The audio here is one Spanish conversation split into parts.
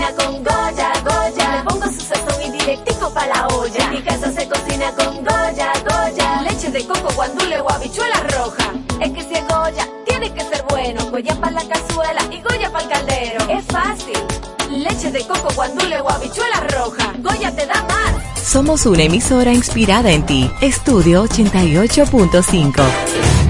cocina con Goya, Goya. Le pongo su sazón y directico pa' la olla. En mi casa se cocina con Goya, Goya. Leche de coco, guandule o habichuela roja. Es que si es Goya, tiene que ser bueno. Goya para la cazuela y Goya para el caldero. Es fácil. Leche de coco, guandule o habichuela roja. Goya te da más. Somos una emisora inspirada en ti. Estudio 88.5.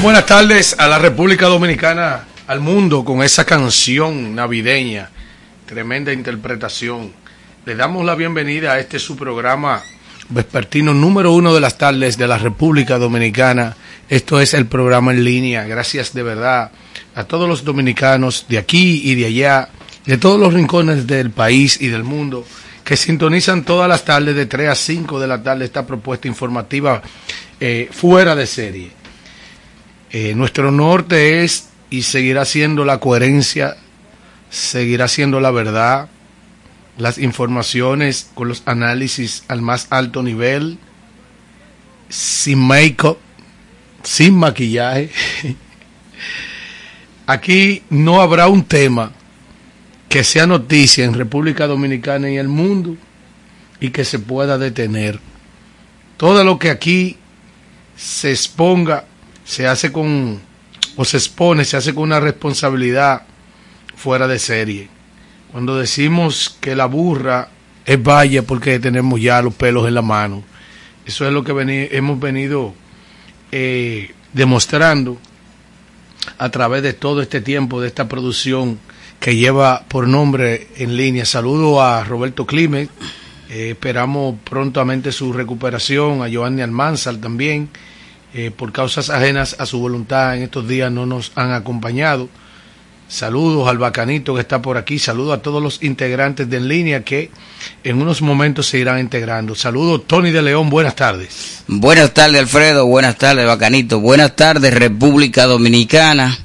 Bien, buenas tardes a la República Dominicana, al mundo con esa canción navideña, tremenda interpretación. Le damos la bienvenida a este su programa vespertino número uno de las tardes de la República Dominicana. Esto es el programa en línea. Gracias de verdad a todos los dominicanos de aquí y de allá, de todos los rincones del país y del mundo que sintonizan todas las tardes de 3 a 5 de la tarde esta propuesta informativa eh, fuera de serie. Eh, nuestro norte es y seguirá siendo la coherencia, seguirá siendo la verdad, las informaciones con los análisis al más alto nivel, sin make-up, sin maquillaje. Aquí no habrá un tema que sea noticia en República Dominicana y el mundo y que se pueda detener. Todo lo que aquí se exponga se hace con o se expone, se hace con una responsabilidad fuera de serie. Cuando decimos que la burra es valle porque tenemos ya los pelos en la mano, eso es lo que hemos venido eh, demostrando a través de todo este tiempo de esta producción que lleva por nombre en línea. Saludo a Roberto Climent, eh, esperamos prontamente su recuperación, a Giovanni Almanzar también, eh, por causas ajenas a su voluntad en estos días no nos han acompañado. Saludos al bacanito que está por aquí, saludos a todos los integrantes de En Línea que en unos momentos se irán integrando. Saludos Tony de León, buenas tardes. Buenas tardes, Alfredo. Buenas tardes, Bacanito. Buenas tardes, República Dominicana.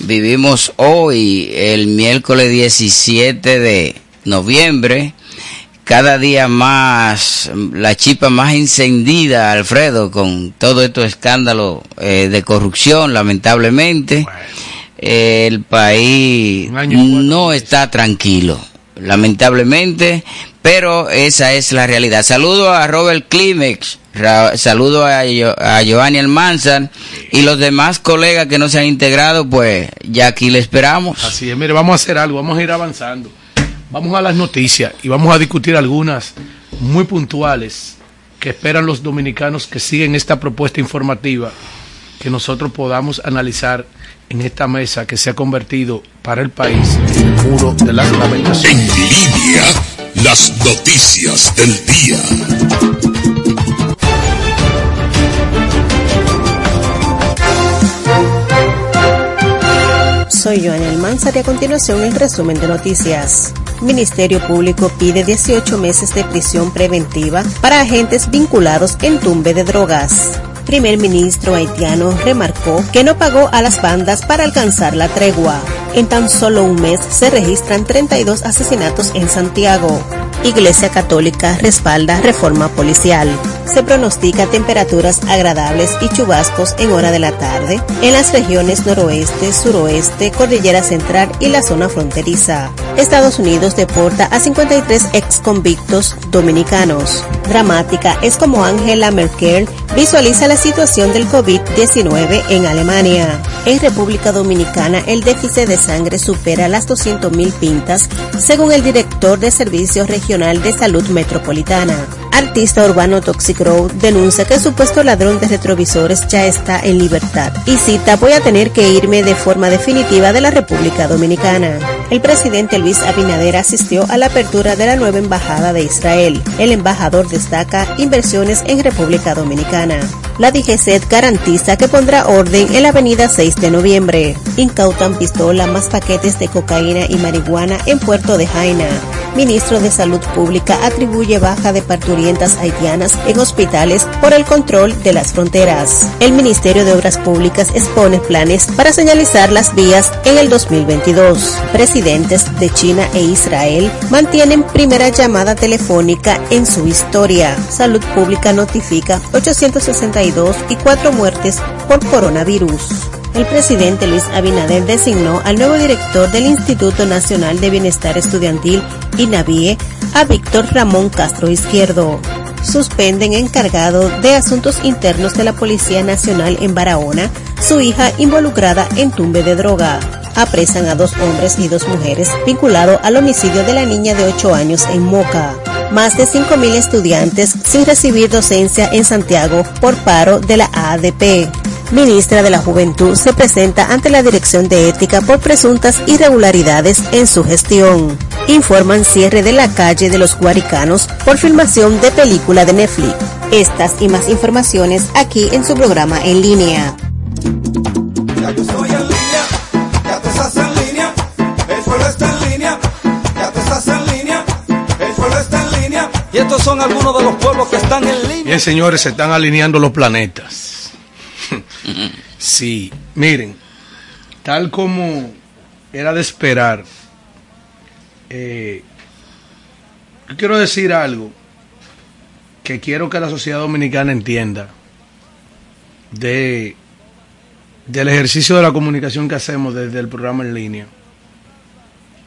Vivimos hoy, el miércoles 17 de noviembre. Cada día más, la chipa más encendida, Alfredo, con todo estos escándalos eh, de corrupción, lamentablemente. El país no está tranquilo, lamentablemente, pero esa es la realidad. Saludo a Robert Klimex, ra- saludo a, Yo- a Giovanni Almanzar y los demás colegas que no se han integrado, pues ya aquí le esperamos. Así es, mire, vamos a hacer algo, vamos a ir avanzando. Vamos a las noticias y vamos a discutir algunas muy puntuales que esperan los dominicanos que siguen esta propuesta informativa, que nosotros podamos analizar en esta mesa que se ha convertido para el país en el muro de En lamentaciones. línea, las noticias del día. Soy Joan Almanzar y a continuación el resumen de noticias. Ministerio Público pide 18 meses de prisión preventiva para agentes vinculados en tumbe de drogas. Primer ministro haitiano remarcó que no pagó a las bandas para alcanzar la tregua. En tan solo un mes se registran 32 asesinatos en Santiago. Iglesia Católica respalda reforma policial. Se pronostica temperaturas agradables y chubascos en hora de la tarde en las regiones noroeste, suroeste, cordillera central y la zona fronteriza. Estados Unidos deporta a 53 ex convictos dominicanos. Dramática es como Angela Merkel visualiza la situación del COVID-19 en Alemania. En República Dominicana el déficit de sangre supera las 200.000 pintas, según el director de Servicios Regional de Salud Metropolitana. Artista urbano Toxic Road denuncia que el supuesto ladrón de retrovisores ya está en libertad y cita voy a tener que irme de forma definitiva de la República Dominicana. El presidente Luis Abinader asistió a la apertura de la nueva embajada de Israel. El embajador destaca inversiones en República Dominicana. La DGCET garantiza que pondrá orden en la avenida 6 de noviembre. Incautan pistola más paquetes de cocaína y marihuana en Puerto de Jaina. Ministro de Salud Pública atribuye baja de haitianas en hospitales por el control de las fronteras. El Ministerio de Obras Públicas expone planes para señalizar las vías en el 2022. Presidentes de China e Israel mantienen primera llamada telefónica en su historia. Salud Pública notifica 862 y cuatro muertes por coronavirus. El presidente Luis Abinader designó al nuevo director del Instituto Nacional de Bienestar Estudiantil, INAVIE, a Víctor Ramón Castro Izquierdo. Suspenden encargado de asuntos internos de la Policía Nacional en Barahona, su hija involucrada en tumbe de droga. Apresan a dos hombres y dos mujeres vinculados al homicidio de la niña de 8 años en Moca más de 5.000 estudiantes sin recibir docencia en Santiago por paro de la ADP. Ministra de la Juventud se presenta ante la Dirección de Ética por presuntas irregularidades en su gestión. Informan cierre de la calle de los Guaricanos por filmación de película de Netflix. Estas y más informaciones aquí en su programa en línea. Ya yo estoy en línea, ya tú estás en línea, el pueblo está en línea, ya tú estás en línea, el pueblo está en línea. Y estos son algunos de los pueblos que están en línea. Bien, señores, se están alineando los planetas. Sí, miren, tal como era de esperar, eh, yo quiero decir algo que quiero que la sociedad dominicana entienda de del ejercicio de la comunicación que hacemos desde el programa en línea.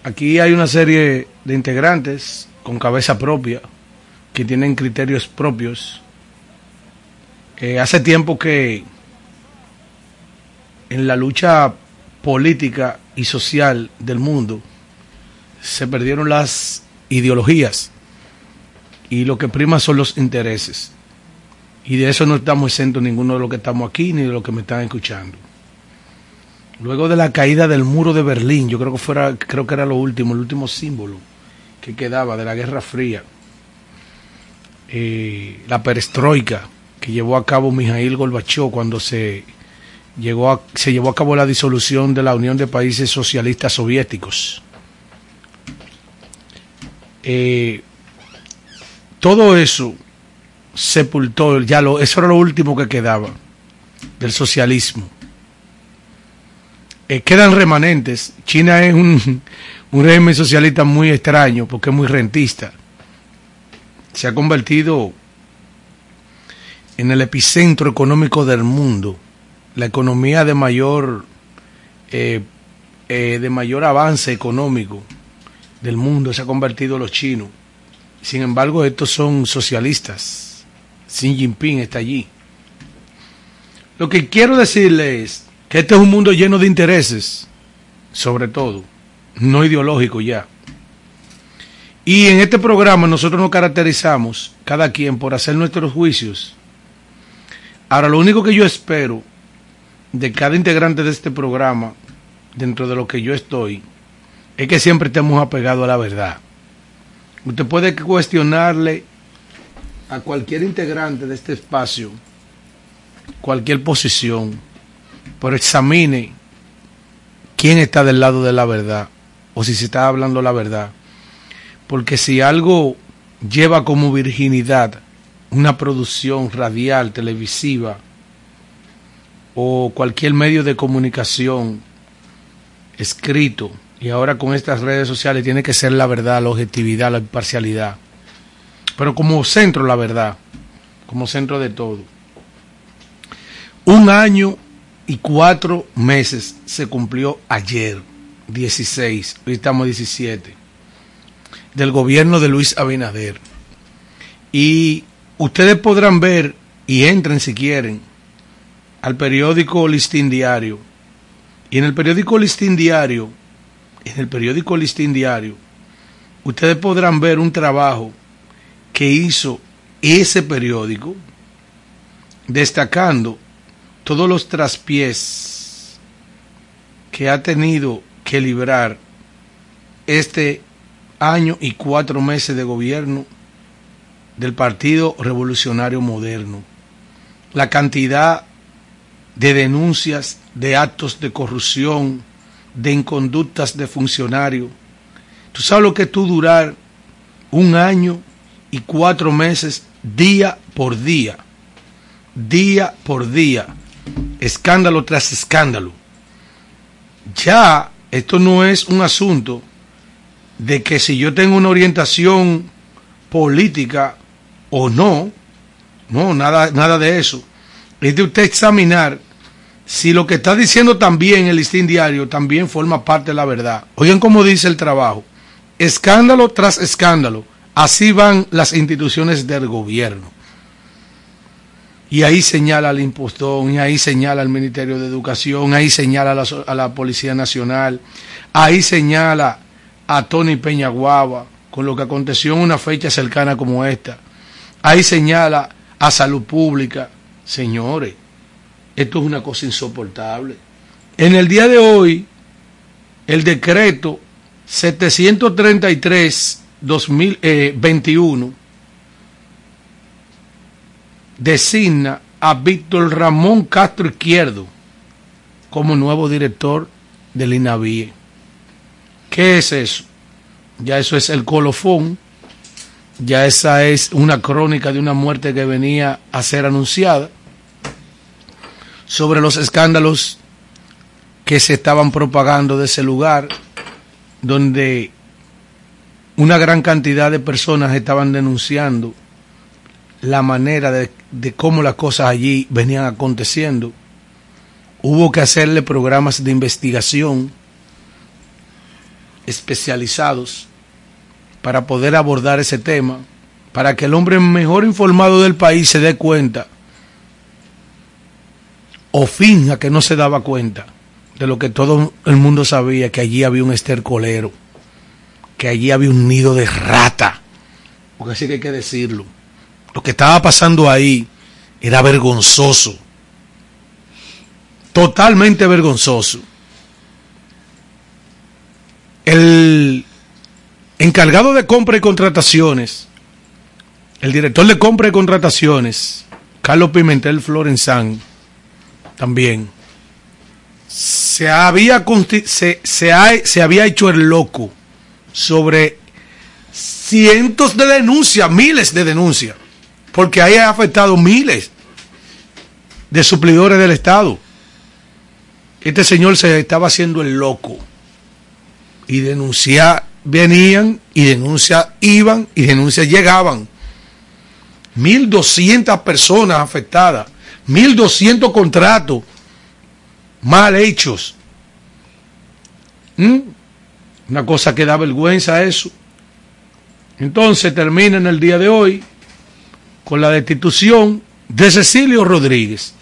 Aquí hay una serie de integrantes con cabeza propia, que tienen criterios propios. Eh, hace tiempo que en la lucha política y social del mundo se perdieron las ideologías y lo que prima son los intereses. Y de eso no estamos exentos ninguno de los que estamos aquí ni de los que me están escuchando. Luego de la caída del muro de Berlín, yo creo que fuera, creo que era lo último, el último símbolo que quedaba de la Guerra Fría, eh, la perestroika que llevó a cabo Mijail Gorbachev cuando se llegó a, se llevó a cabo la disolución de la Unión de Países Socialistas Soviéticos. Eh, todo eso sepultó, ya lo, eso era lo último que quedaba del socialismo. Eh, quedan remanentes. China es un, un régimen socialista muy extraño porque es muy rentista. Se ha convertido en el epicentro económico del mundo la economía de mayor eh, eh, de mayor avance económico del mundo se ha convertido los chinos. Sin embargo, estos son socialistas. Xi Jinping está allí. Lo que quiero decirles es que este es un mundo lleno de intereses, sobre todo, no ideológico ya. Y en este programa nosotros nos caracterizamos, cada quien, por hacer nuestros juicios. Ahora, lo único que yo espero de cada integrante de este programa, dentro de lo que yo estoy, es que siempre estemos apegados a la verdad. Usted puede cuestionarle a cualquier integrante de este espacio cualquier posición, pero examine quién está del lado de la verdad o si se está hablando la verdad. Porque si algo lleva como virginidad una producción radial, televisiva, o cualquier medio de comunicación escrito y ahora con estas redes sociales tiene que ser la verdad, la objetividad, la imparcialidad. pero como centro, la verdad, como centro de todo. Un año y cuatro meses se cumplió ayer, 16, hoy estamos 17, del gobierno de Luis Abinader. Y ustedes podrán ver, y entren si quieren, al periódico Listín Diario. Y en el periódico Listín Diario, en el periódico Listín Diario, ustedes podrán ver un trabajo que hizo ese periódico destacando todos los traspiés que ha tenido que librar este año y cuatro meses de gobierno del Partido Revolucionario Moderno. La cantidad de denuncias de actos de corrupción, de inconductas de funcionarios. ¿Tú sabes lo que tú durar un año y cuatro meses día por día? Día por día. Escándalo tras escándalo. Ya esto no es un asunto de que si yo tengo una orientación política o no, no, nada, nada de eso. Es de usted examinar si lo que está diciendo también el listín diario también forma parte de la verdad. Oigan cómo dice el trabajo. Escándalo tras escándalo. Así van las instituciones del gobierno. Y ahí señala al impostón, y ahí señala al Ministerio de Educación, ahí señala a la, a la Policía Nacional, ahí señala a Tony Peñaguaba con lo que aconteció en una fecha cercana como esta. Ahí señala a Salud Pública. Señores, esto es una cosa insoportable. En el día de hoy, el decreto 733-2021 designa a Víctor Ramón Castro Izquierdo como nuevo director del INAVIE. ¿Qué es eso? Ya eso es el colofón, ya esa es una crónica de una muerte que venía a ser anunciada sobre los escándalos que se estaban propagando de ese lugar, donde una gran cantidad de personas estaban denunciando la manera de, de cómo las cosas allí venían aconteciendo. Hubo que hacerle programas de investigación especializados para poder abordar ese tema, para que el hombre mejor informado del país se dé cuenta o finja que no se daba cuenta de lo que todo el mundo sabía, que allí había un estercolero, que allí había un nido de rata, porque así que hay que decirlo. Lo que estaba pasando ahí era vergonzoso, totalmente vergonzoso. El encargado de compra y contrataciones, el director de compra y contrataciones, Carlos Pimentel Florenzán, también, se había, se, se, ha, se había hecho el loco sobre cientos de denuncias, miles de denuncias, porque ahí ha afectado miles de suplidores del Estado. Este señor se estaba haciendo el loco y denunciar venían y denuncias iban y denuncias llegaban. 1.200 personas afectadas, 1.200 contratos mal hechos. ¿Mm? Una cosa que da vergüenza eso. Entonces termina en el día de hoy con la destitución de Cecilio Rodríguez.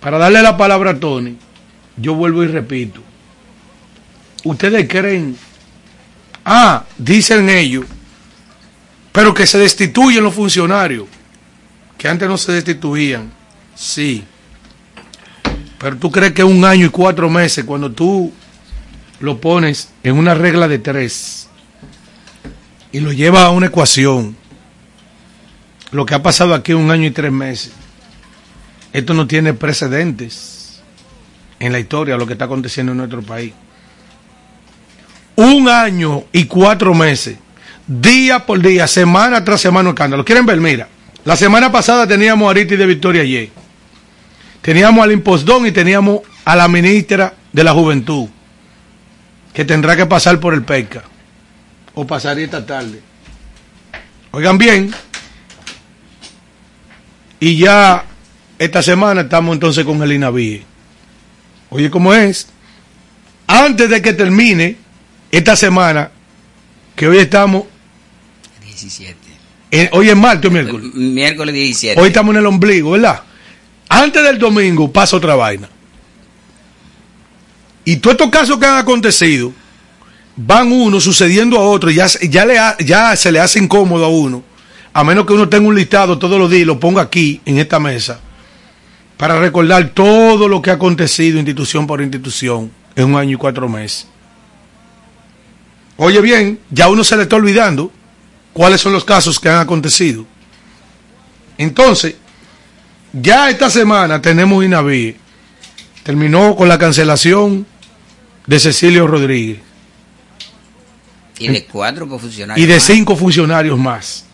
Para darle la palabra a Tony, yo vuelvo y repito. ¿Ustedes creen Ah, dicen ellos, pero que se destituyen los funcionarios, que antes no se destituían. Sí. Pero tú crees que un año y cuatro meses, cuando tú lo pones en una regla de tres y lo llevas a una ecuación, lo que ha pasado aquí un año y tres meses, esto no tiene precedentes en la historia, lo que está aconteciendo en nuestro país un año y cuatro meses, día por día, semana tras semana, escándalo. ¿Quieren ver? Mira, la semana pasada teníamos a Ariti de Victoria Y. Teníamos al impostón y teníamos a la ministra de la Juventud, que tendrá que pasar por el PECA, o pasaría esta tarde. Oigan bien. Y ya esta semana estamos entonces con el INAVIE. Oye, ¿cómo es? Antes de que termine esta semana, que hoy estamos, 17. en- hoy es martes o miércoles. Miércoles 17. Hoy estamos en el ombligo, ¿verdad? Antes del domingo pasa otra vaina. Y todos estos casos que han acontecido van uno sucediendo a otro y ya, ya se le hace incómodo a uno, a menos que uno tenga un listado todos los días y lo ponga aquí en esta mesa, para recordar todo lo que ha acontecido institución por institución en un año y cuatro meses. Oye bien, ya uno se le está olvidando cuáles son los casos que han acontecido. Entonces, ya esta semana tenemos INAVI. Terminó con la cancelación de Cecilio Rodríguez Y de cuatro funcionarios. y de más. cinco funcionarios más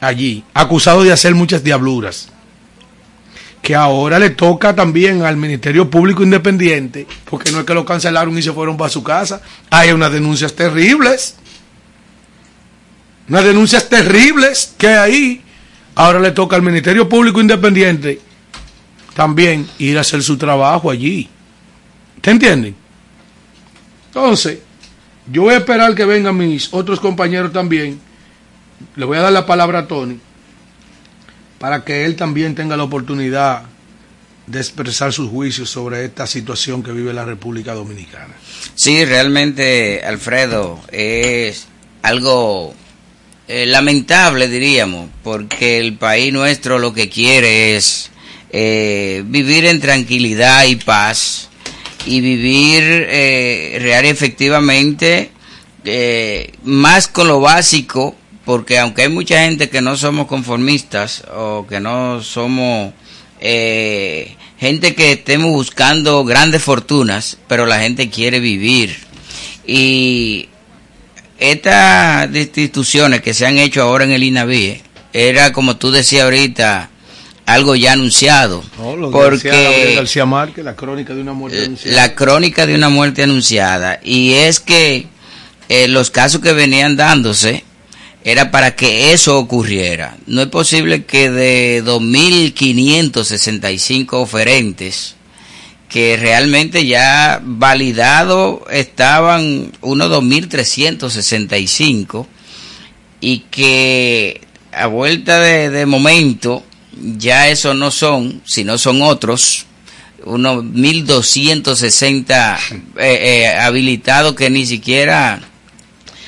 allí, acusados de hacer muchas diabluras. Que ahora le toca también al Ministerio Público Independiente, porque no es que lo cancelaron y se fueron para su casa. Hay unas denuncias terribles. Unas denuncias terribles que ahí ahora le toca al Ministerio Público Independiente también ir a hacer su trabajo allí. ¿Te entienden? Entonces, yo voy a esperar que vengan mis otros compañeros también. Le voy a dar la palabra a Tony para que él también tenga la oportunidad de expresar sus juicios sobre esta situación que vive la República Dominicana. Sí, realmente, Alfredo, es algo eh, lamentable, diríamos, porque el país nuestro lo que quiere es eh, vivir en tranquilidad y paz y vivir eh, real efectivamente eh, más con lo básico, porque aunque hay mucha gente que no somos conformistas o que no somos eh, gente que estemos buscando grandes fortunas, pero la gente quiere vivir. Y estas instituciones que se han hecho ahora en el INAVIE, era como tú decías ahorita, algo ya anunciado. Porque García Márquez, la crónica de una muerte anunciada. la crónica de una muerte anunciada. Y es que eh, los casos que venían dándose era para que eso ocurriera. No es posible que de 2.565 oferentes, que realmente ya validado estaban unos 2.365, y que a vuelta de, de momento ya eso no son, sino son otros, unos 1260 eh, eh, habilitados que ni siquiera,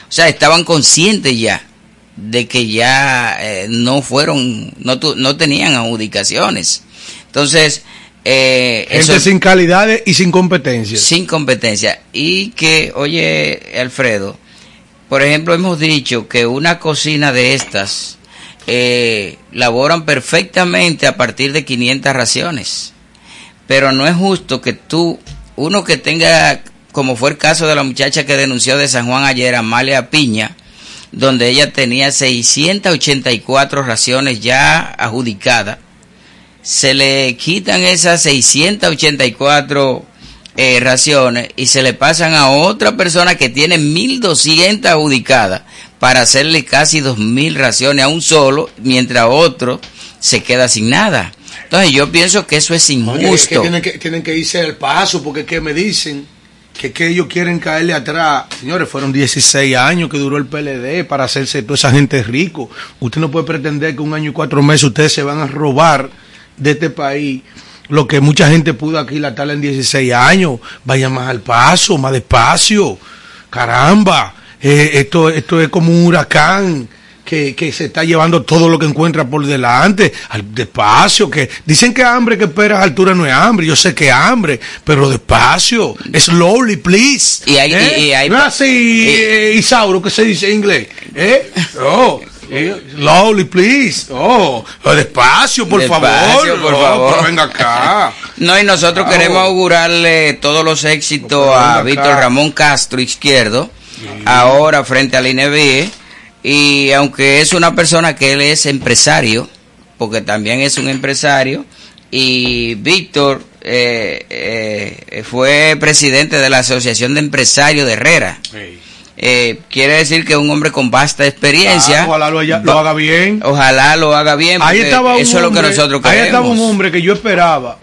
o sea, estaban conscientes ya de que ya eh, no fueron, no, tu- no tenían adjudicaciones. Entonces, eh, Gente eso- sin calidades y sin competencias. sin competencia. Y que, oye, Alfredo, por ejemplo, hemos dicho que una cocina de estas eh, laboran perfectamente a partir de 500 raciones. Pero no es justo que tú, uno que tenga, como fue el caso de la muchacha que denunció de San Juan ayer, Amalia Piña, donde ella tenía 684 raciones ya adjudicadas, se le quitan esas 684 eh, raciones y se le pasan a otra persona que tiene 1200 adjudicadas para hacerle casi 2000 raciones a un solo, mientras otro se queda sin nada. Entonces yo pienso que eso es Oye, es que injusto. tienen, que, tienen que irse al paso porque que me dicen que, que ellos quieren caerle atrás. Señores, fueron 16 años que duró el PLD para hacerse toda esa gente rico. Usted no puede pretender que un año y cuatro meses ustedes se van a robar de este país lo que mucha gente pudo aquilatarle en 16 años. Vaya más al paso, más despacio. Caramba, eh, esto, esto es como un huracán que, que se está llevando todo lo que encuentra por delante, al despacio, que dicen que hambre que espera a altura no es hambre, yo sé que es hambre, pero despacio, slowly, please. Y hay- ¿Eh? y- y hay- no es así, y- eh, Isauro, que se dice en inglés, ¿eh? Oh, eh, slowly, please, oh, despacio, por Despacio, favor, por Oh, favor. pero venga acá. No, y nosotros queremos augurarle todos los éxitos a Víctor. Ramón Castro Izquierdo, ahora frente al INEVIE, y aunque es una persona que él es empresario, porque también es un empresario, y Víctor eh, eh, fue presidente de la Asociación de Empresarios de Herrera. eh, quiere decir que es un hombre con vasta experiencia. Ah, ojalá lo, haya- lo haga bien. Ojalá lo haga bien. Ahí porque estaba un eso es lo que hombre- nosotros Ahí queremos. estaba un hombre que yo esperaba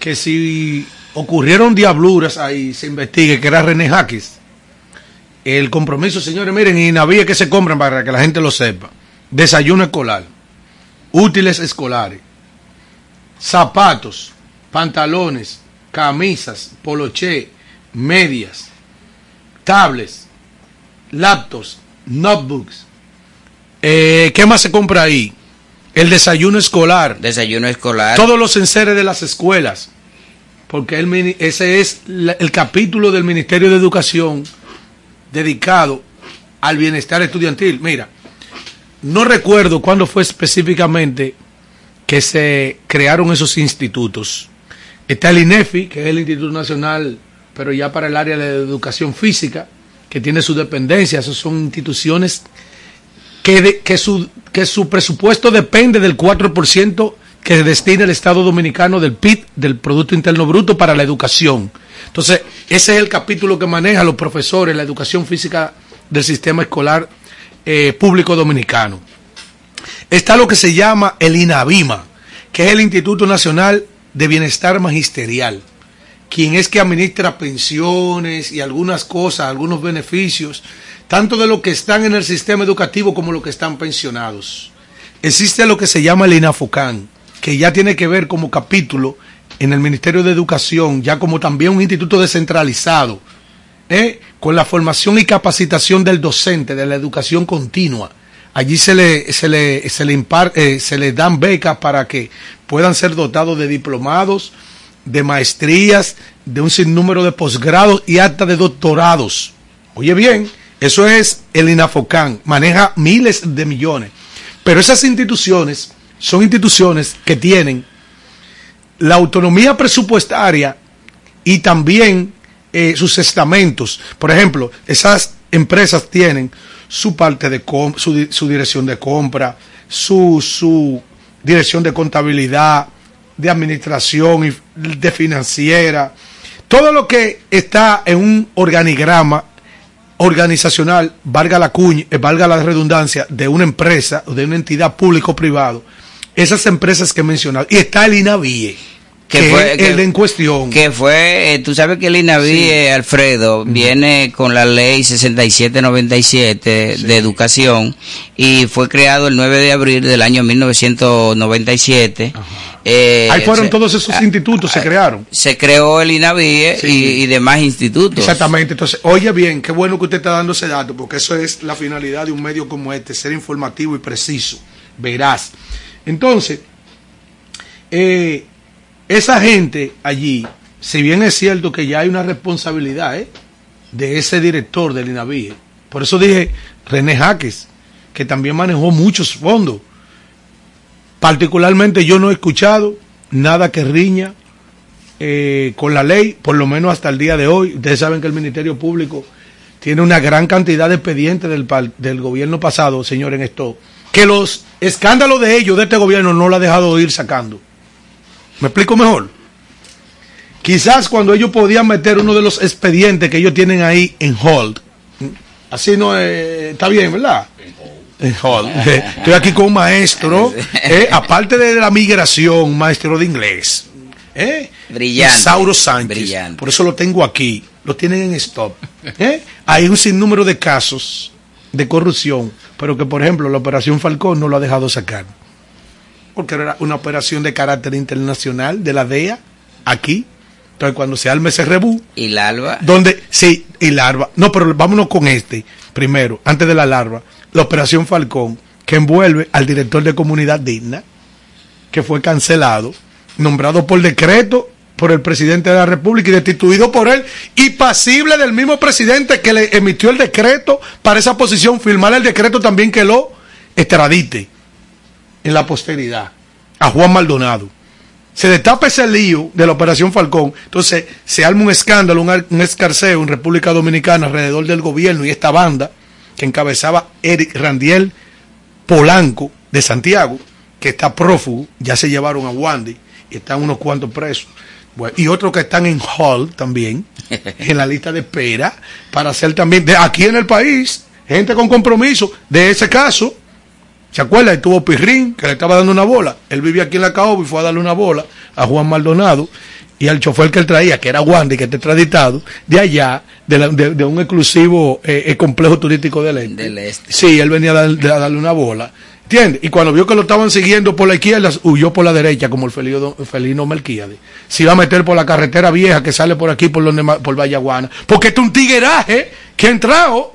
que si ocurrieron diabluras ahí se investigue, que era René Jaques. El compromiso, señores, miren, y navíes que se compran para que la gente lo sepa. Desayuno escolar, útiles escolares, zapatos, pantalones, camisas, poloché, medias, tablets, laptops, notebooks. Eh, ¿Qué más se compra ahí? El desayuno escolar, Desayuno escolar. todos los enseres de las escuelas, porque el ese es el capítulo del Ministerio de Educación dedicado al bienestar estudiantil. Mira, no recuerdo cuándo fue específicamente que se crearon esos institutos. Está el INEFI, que es el Instituto Nacional, pero ya para el área de educación física, que tiene su dependencia. Esas son instituciones que, que, su, que su presupuesto depende del 4% que destina el Estado Dominicano del PIB, del Producto Interno Bruto, para la educación. Entonces, ese es el capítulo que maneja los profesores, la educación física del sistema escolar eh, público dominicano. Está lo que se llama el INAVIMA, que es el Instituto Nacional de Bienestar Magisterial, quien es que administra pensiones y algunas cosas, algunos beneficios, tanto de los que están en el sistema educativo como los que están pensionados. Existe lo que se llama el INAFOCAN, que ya tiene que ver como capítulo en el Ministerio de Educación, ya como también un instituto descentralizado, ¿eh? con la formación y capacitación del docente, de la educación continua. Allí se le, se le, se le, eh, se le dan becas para que puedan ser dotados de diplomados, de maestrías, de un sinnúmero de posgrados y hasta de doctorados. Oye bien, eso es el INAFOCAN, maneja miles de millones. Pero esas instituciones son instituciones que tienen la autonomía presupuestaria y también eh, sus estamentos. Por ejemplo, esas empresas tienen su parte de su, su dirección de compra, su, su dirección de contabilidad, de administración de financiera, todo lo que está en un organigrama organizacional, valga la cuña, eh, valga la redundancia, de una empresa o de una entidad público privado, esas empresas que he mencionado, y está el INAVIE, Que que, fue- es que- el en cuestión. Que fue, eh, tú sabes que el INAVI, eh, Alfredo, viene con la ley 6797 de educación y fue creado el 9 de abril del año 1997. Eh, Ahí fueron se- todos esos institutos, se crearon. Se creó el INAVI Sí. y, y demás institutos. Exactamente. Entonces, oye bien, qué bueno que usted está dando ese dato, porque eso es la finalidad de un medio como este, ser informativo y preciso, veraz. Entonces, eh, esa gente allí, si bien es cierto que ya hay una responsabilidad ¿eh? de ese director del INAVIE, por eso dije René Jaques, que también manejó muchos fondos. Particularmente yo no he escuchado nada que riña eh, con la ley, por lo menos hasta el día de hoy. Ustedes saben que el Ministerio Público tiene una gran cantidad de expedientes del, del gobierno pasado, señor, en esto, que los escándalos de ellos, de este gobierno, no lo ha dejado ir sacando. ¿Me explico mejor? Quizás cuando ellos podían meter uno de los expedientes que ellos tienen ahí en hold, así no eh, está bien, ¿verdad? En hold. Estoy aquí con un maestro, eh, aparte de la migración, maestro de inglés. ¿eh? Brillante, Isauro Sánchez. brillante. Por eso lo tengo aquí. Lo tienen en stop. ¿eh? Hay un sinnúmero de casos de corrupción, pero que, por ejemplo, la Operación Falcón no lo ha dejado sacar. Porque era una operación de carácter internacional de la DEA, aquí. Entonces, cuando se arme ese rebú, Y la alba. donde, sí, y larva. No, pero vámonos con este, primero, antes de la larva. La Operación Falcón, que envuelve al director de Comunidad Digna, que fue cancelado, nombrado por decreto por el presidente de la República y destituido por él, y pasible del mismo presidente que le emitió el decreto para esa posición, firmar el decreto también que lo extradite en la posteridad a Juan Maldonado. Se destapa ese lío de la Operación Falcón, entonces se arma un escándalo, un, ar- un escarceo en República Dominicana alrededor del gobierno y esta banda que encabezaba Eric Randiel Polanco de Santiago, que está prófugo, ya se llevaron a Wandy y están unos cuantos presos. Bueno, y otros que están en Hall también, en la lista de espera para hacer también, de aquí en el país, gente con compromiso de ese caso. ¿Se acuerda? Estuvo Pirrín, que le estaba dando una bola. Él vivía aquí en la Caoba y fue a darle una bola a Juan Maldonado y al chofer que él traía, que era Wandy, que está extraditado, de allá, de, la- de- de un exclusivo eh, eh, complejo turístico del este. Del este. Sí, él venía a, dar- a darle una bola. ¿Entiendes? Y cuando vio que lo estaban siguiendo por la izquierda, huyó por la derecha, como el felino, felino Melquíades. Se iba a meter por la carretera vieja que sale por aquí, por, donde, por Vallaguana. Porque este es un tigueraje que ha entrado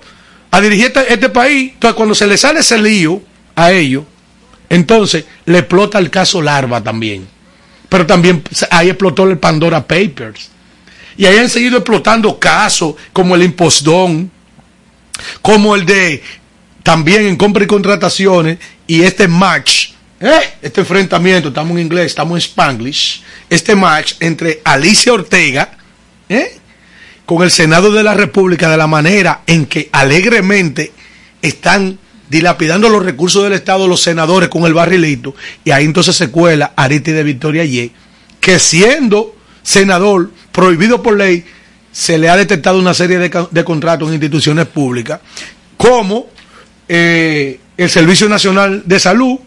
a dirigir este, este país. Entonces, cuando se le sale ese lío a ellos, entonces le explota el caso Larva también. Pero también ahí explotó el Pandora Papers. Y ahí han seguido explotando casos como el impostón, como el de también en compra y contrataciones y este match, ¿eh? este enfrentamiento, estamos en inglés, estamos en spanglish, este match entre Alicia Ortega ¿eh? con el Senado de la República de la manera en que alegremente están dilapidando los recursos del Estado los senadores con el barrilito y ahí entonces se cuela Ariti de Victoria Ye que siendo senador prohibido por ley se le ha detectado una serie de, contratos en instituciones públicas como eh, el Servicio Nacional de Salud,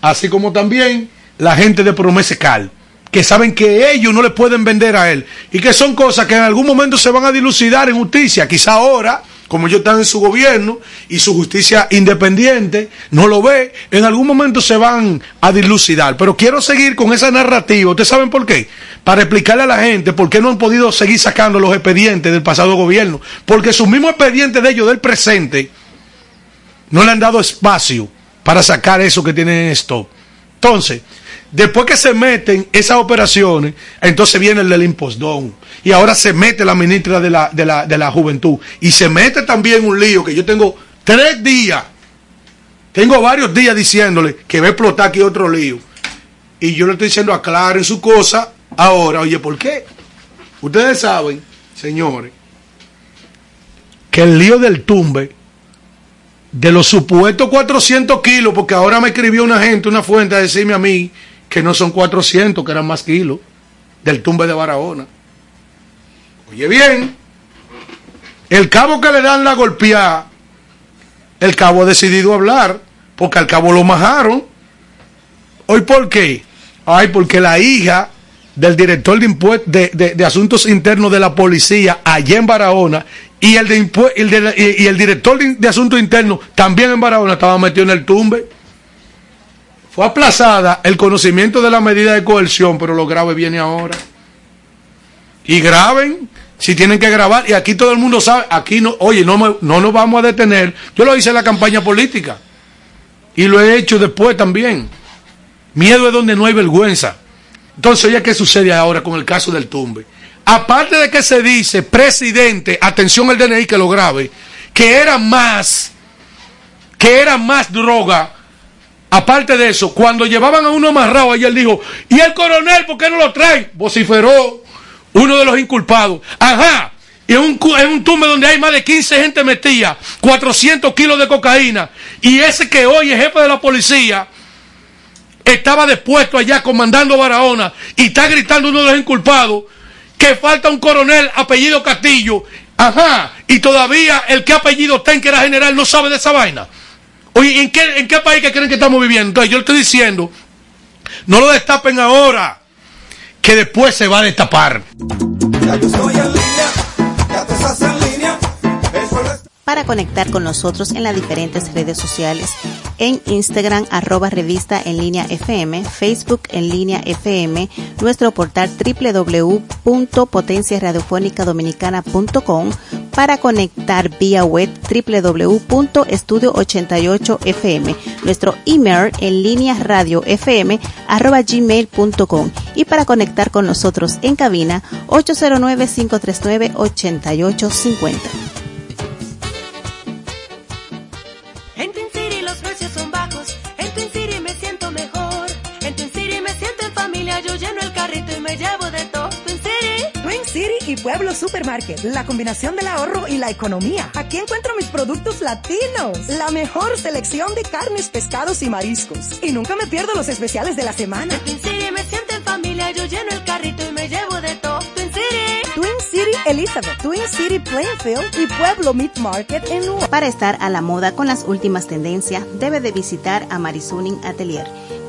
así como también la gente de Promesecal, que saben que ellos no le pueden vender a él y que son cosas que en algún momento se van a dilucidar en justicia, quizá ahora, como ellos están en su gobierno y su justicia independiente no lo ve, en algún momento se van a dilucidar. Pero quiero seguir con esa narrativa, ¿ustedes saben por qué? Para explicarle a la gente por qué no han podido seguir sacando los expedientes del pasado gobierno, porque sus mismos expedientes de ellos del presente, no le han dado espacio para sacar eso que tienen en stock. Entonces, después que se meten esas operaciones, entonces viene el del impostón. Y ahora se mete la ministra de la, de la, de la juventud. Y se mete también un lío que yo tengo tres días. Tengo varios días diciéndole que va a explotar aquí otro lío. Y yo le estoy diciendo aclaren su cosa ahora. Oye, ¿por qué? Ustedes saben, señores, que el lío del tumbe de los supuestos 400 kilos, porque ahora me escribió una gente, una fuente, a decirme a mí que no son 400, que eran más kilos, del tumbe de Barahona. Oye bien, el cabo que le dan la golpeada, el cabo ha decidido hablar, porque al cabo lo majaron. ¿Hoy por qué? Ay, porque la hija del director de, de, asuntos internos de la policía allá en Barahona y el, de y, el director de asuntos internos también en Barahona estaba metido en el tumbe. Fue aplazada el conocimiento de la medida de coerción, pero lo grave viene ahora. Y graben si tienen que grabar. Y aquí todo el mundo sabe, aquí no, oye, no, me- no nos vamos a detener. Yo lo hice en la campaña política. Y lo he hecho después también. Miedo es donde no hay vergüenza. Entonces, oye, ¿qué sucede ahora con el caso del tumbe? Aparte de que se dice, presidente, atención al DNI que lo grabe, que era más, que era más droga. Aparte de eso, cuando llevaban a uno amarrado, ayer dijo, ¿y el coronel por qué no lo traen? Vociferó uno de los inculpados. Ajá, y en un, en un tumbe donde hay más de 15 gente metida, 400 kilos de cocaína, y ese que hoy es jefe de la policía, estaba dispuesto allá comandando Barahona y está gritando uno de los inculpados que falta un coronel apellido Castillo. Ajá, y todavía el que apellido ten que era general no sabe de esa vaina. Oye, ¿en qué, ¿en qué país que creen que estamos viviendo? Entonces yo le estoy diciendo, no lo destapen ahora, que después se va a destapar. Ya yo estoy en línea, ya te estás en línea. El pueblo está- para conectar con nosotros en las diferentes redes sociales. En Instagram, arroba revista en línea FM, Facebook en línea FM, nuestro portal www.potenciaradiofónicadominicana.com para conectar vía web www.estudio88fm, nuestro email en línea radio fm arroba gmail.com y para conectar con nosotros en cabina 809-539-8850. En Twin City los precios son bajos, en Twin City me siento mejor. En Twin City me siento en familia, yo lleno el carrito y me llevo de todo. Twin City. Y Pueblo Supermarket, la combinación del ahorro y la economía. Aquí encuentro mis productos latinos, la mejor selección de carnes, pescados y mariscos. Y nunca me pierdo los especiales de la semana. Twin City me siento en familia, yo lleno el carrito y me llevo de todo. Twin City. Twin City Elizabeth, Twin City Plainfield y Pueblo Meat Market en Newark. Para estar a la moda con las últimas tendencias, debe de visitar a Marisuning Atelier,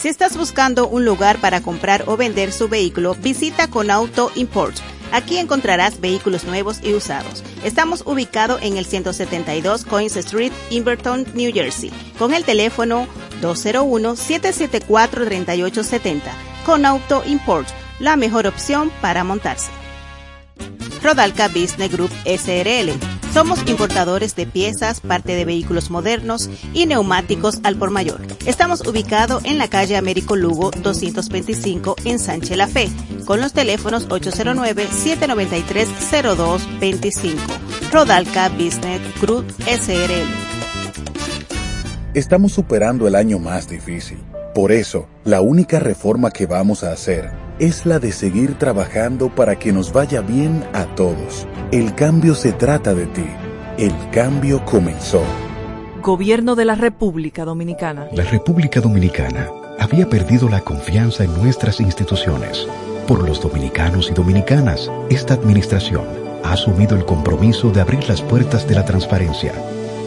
Si estás buscando un lugar para comprar o vender su vehículo, visita Conauto Import. Aquí encontrarás vehículos nuevos y usados. Estamos ubicados en el 172 Coins Street, Inverton, New Jersey, con el teléfono 201-774-3870. Conauto Import, la mejor opción para montarse. Rodalca Business Group SRL. Somos importadores de piezas, parte de vehículos modernos y neumáticos al por mayor. Estamos ubicados en la calle Américo Lugo 225 en Sánchez La Fe, con los teléfonos 809-793-0225. Rodalca Business Group SRL. Estamos superando el año más difícil. Por eso, la única reforma que vamos a hacer es la de seguir trabajando para que nos vaya bien a todos. El cambio se trata de ti. El cambio comenzó. Gobierno de la República Dominicana. La República Dominicana había perdido la confianza en nuestras instituciones. Por los dominicanos y dominicanas, esta administración ha asumido el compromiso de abrir las puertas de la transparencia,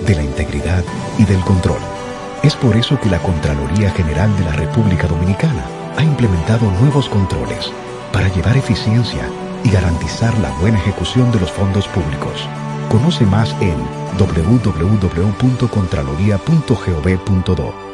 de la integridad y del control. Es por eso que la Contraloría General de la República Dominicana ha implementado nuevos controles para llevar eficiencia y garantizar la buena ejecución de los fondos públicos. Conoce más en www.contraloría.gov.do.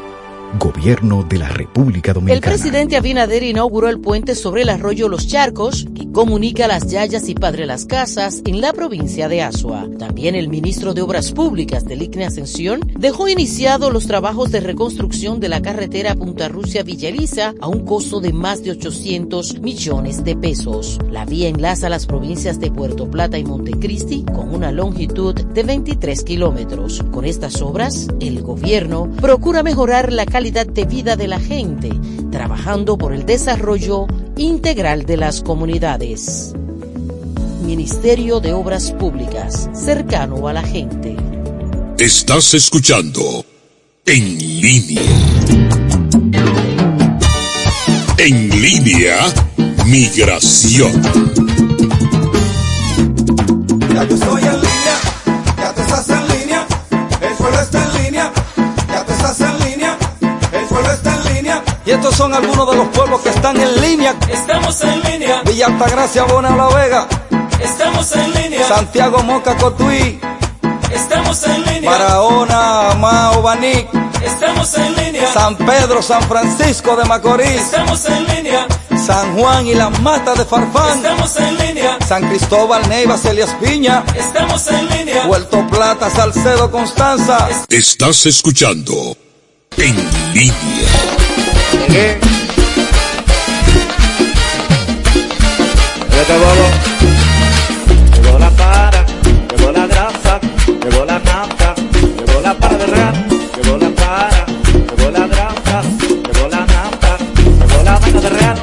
Gobierno de la República El Dominicana. presidente Abinader inauguró el puente sobre el arroyo Los Charcos, que comunica Las Yayas y Padre Las Casas en la provincia de Asua. También el ministro de Obras Públicas del ICNE Ascensión dejó iniciados los trabajos de reconstrucción de la carretera Punta Rusia Villa Elisa a un costo de más de 800 millones de pesos. La vía enlaza las provincias de Puerto Plata y Montecristi con una longitud de 23 kilómetros. Con estas obras, el gobierno procura mejorar la calidad de vida de la gente, trabajando por el desarrollo integral de las comunidades. Ministerio de Obras Públicas, cercano a la gente. Estás escuchando En línea. En línea, migración. Ya yo estos son algunos de los pueblos que están en línea. Estamos en línea, Villa Altagracia, Bona La Vega, estamos en línea, Santiago Moca Cotuí, estamos en línea, Barahona, Mao Baní, estamos en línea, San Pedro, San Francisco de Macorís, estamos en línea, San Juan y las Matas de Farfán, estamos en línea, San Cristóbal, Neiva, Celias Piña, estamos en línea, Puerto Plata, Salcedo, Constanza. Estás escuchando En línea. Vete bobo. Llegó la para, llegó la grasa, llegó la nafta, llegó la para de real, llegó la para, llegó la grasa, llegó la nafta, llegó la vaina de real,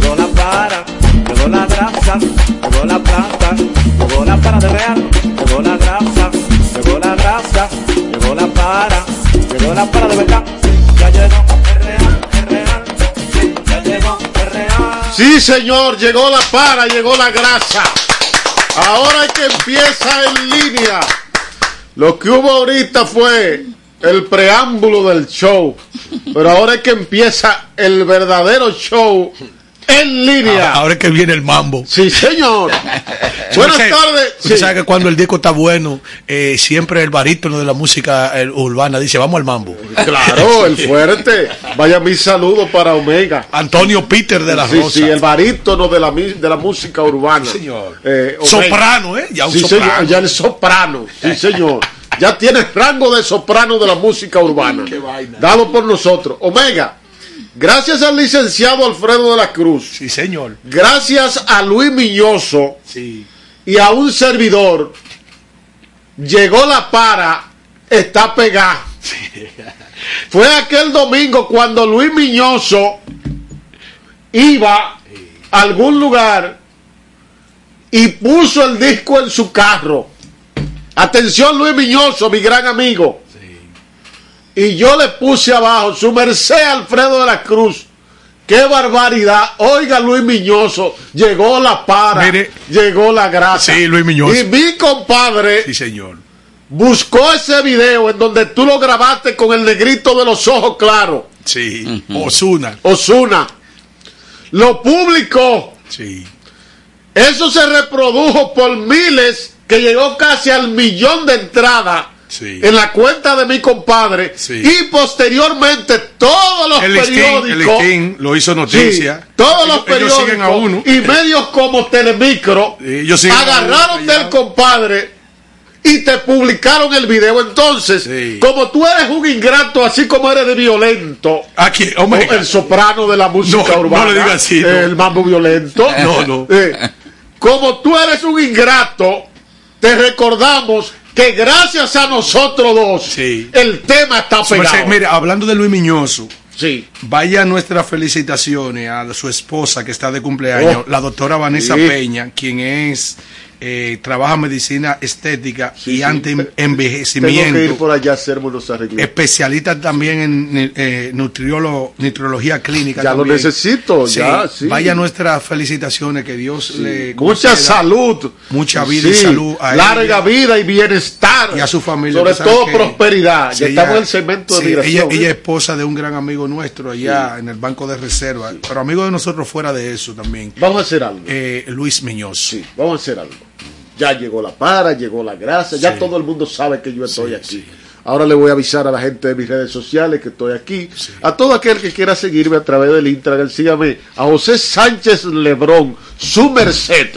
llegó la para, llegó la grasa, llegó la plata, llegó la para de real, llegó la grasa, llegó la grasa, llegó la para, llegó la para de verdad, ya llegó Sí, señor, llegó la para, llegó la grasa. Ahora que empieza en línea. Lo que hubo ahorita fue el preámbulo del show. Pero ahora es que empieza el verdadero show en línea. Ahora, es que viene el mambo. Sí, señor. Buenas tardes. Usted Sí. sabe que cuando el disco está bueno, eh, siempre el barítono de la música urbana dice, vamos al mambo. Claro, el fuerte. Vaya mi saludo para Omega. Antonio Peter de la sí, Rosa. Sí, el barítono de la, de la música urbana. señor. Eh. Soprano, ¿eh? Ya un Sí, soprano. señor, ya el soprano. Sí, señor. Ya tiene rango de soprano de la música urbana. Qué vaina. Dado por nosotros. Omega, gracias al licenciado Alfredo de la Cruz. Sí, señor. Gracias a Luis Miñoso. Sí. y a un servidor, llegó la para, está pegada. Fue aquel domingo cuando Luis Miñoso iba a algún lugar y puso el disco en su carro. Atención Luis Miñoso, mi gran amigo. Y yo le puse abajo, su merced Alfredo de la Cruz. Qué barbaridad. Oiga Luis Miñoso, llegó la para, Mire. llegó la grasa. Sí, Luis Miñoso. Y mi compadre Sí, señor. buscó ese video en donde tú lo grabaste con el negrito de los ojos claros. Sí. Osuna. Osuna. Lo publicó. Sí. Eso se reprodujo por miles, que llegó casi al millón de entradas Sí. en la cuenta de mi compadre. Sí. Y posteriormente todos los El listín, el periódicos. lo hizo noticia. Sí, todos los Ellos- a periódicos uno. y medios como Telemicro agarraron uno, del compadre y te publicaron el video. Entonces, como tú eres un ingrato, así como eres de violento, Aquí, el soprano de la música No, urbana, no le diga así, no. el mambo violento, No, no. Eh, como tú eres un ingrato, te recordamos que gracias a nosotros dos, el tema está pegado. merced, Mire, hablando de Luis Miñoso. Sí. Vaya nuestras felicitaciones a su esposa que está de cumpleaños, Oh. la doctora Vanessa Sí. Peña, quien es eh, trabaja medicina estética y sí. anti-envejecimiento. Tengo que ir por allá hacerme unos arreglos. especialista también en eh, nutriolo- nutriología clínica. Ya lo necesito, ya, sí. Vaya nuestras felicitaciones, que Dios le Mucha salud. mucha vida y Sí, salud a larga vida y bienestar. y a su familia. Sobre todo prosperidad. Sí, ya estamos ella- en el segmento de sí, migración. Ella, ¿eh? ella es esposa de un gran amigo nuestro allá en el Banco de Reserva, pero amigo de nosotros fuera de eso también. Vamos a hacer algo. Eh, Luis Miñoz. Vamos a hacer algo. Ya llegó la para, llegó la grasa, ya Sí. todo el mundo sabe que yo estoy aquí. Ahora le voy a avisar a la gente de mis redes sociales que estoy aquí. A todo aquel que quiera seguirme a través del Instagram, sígame a José Sánchez Lebrón, su merced,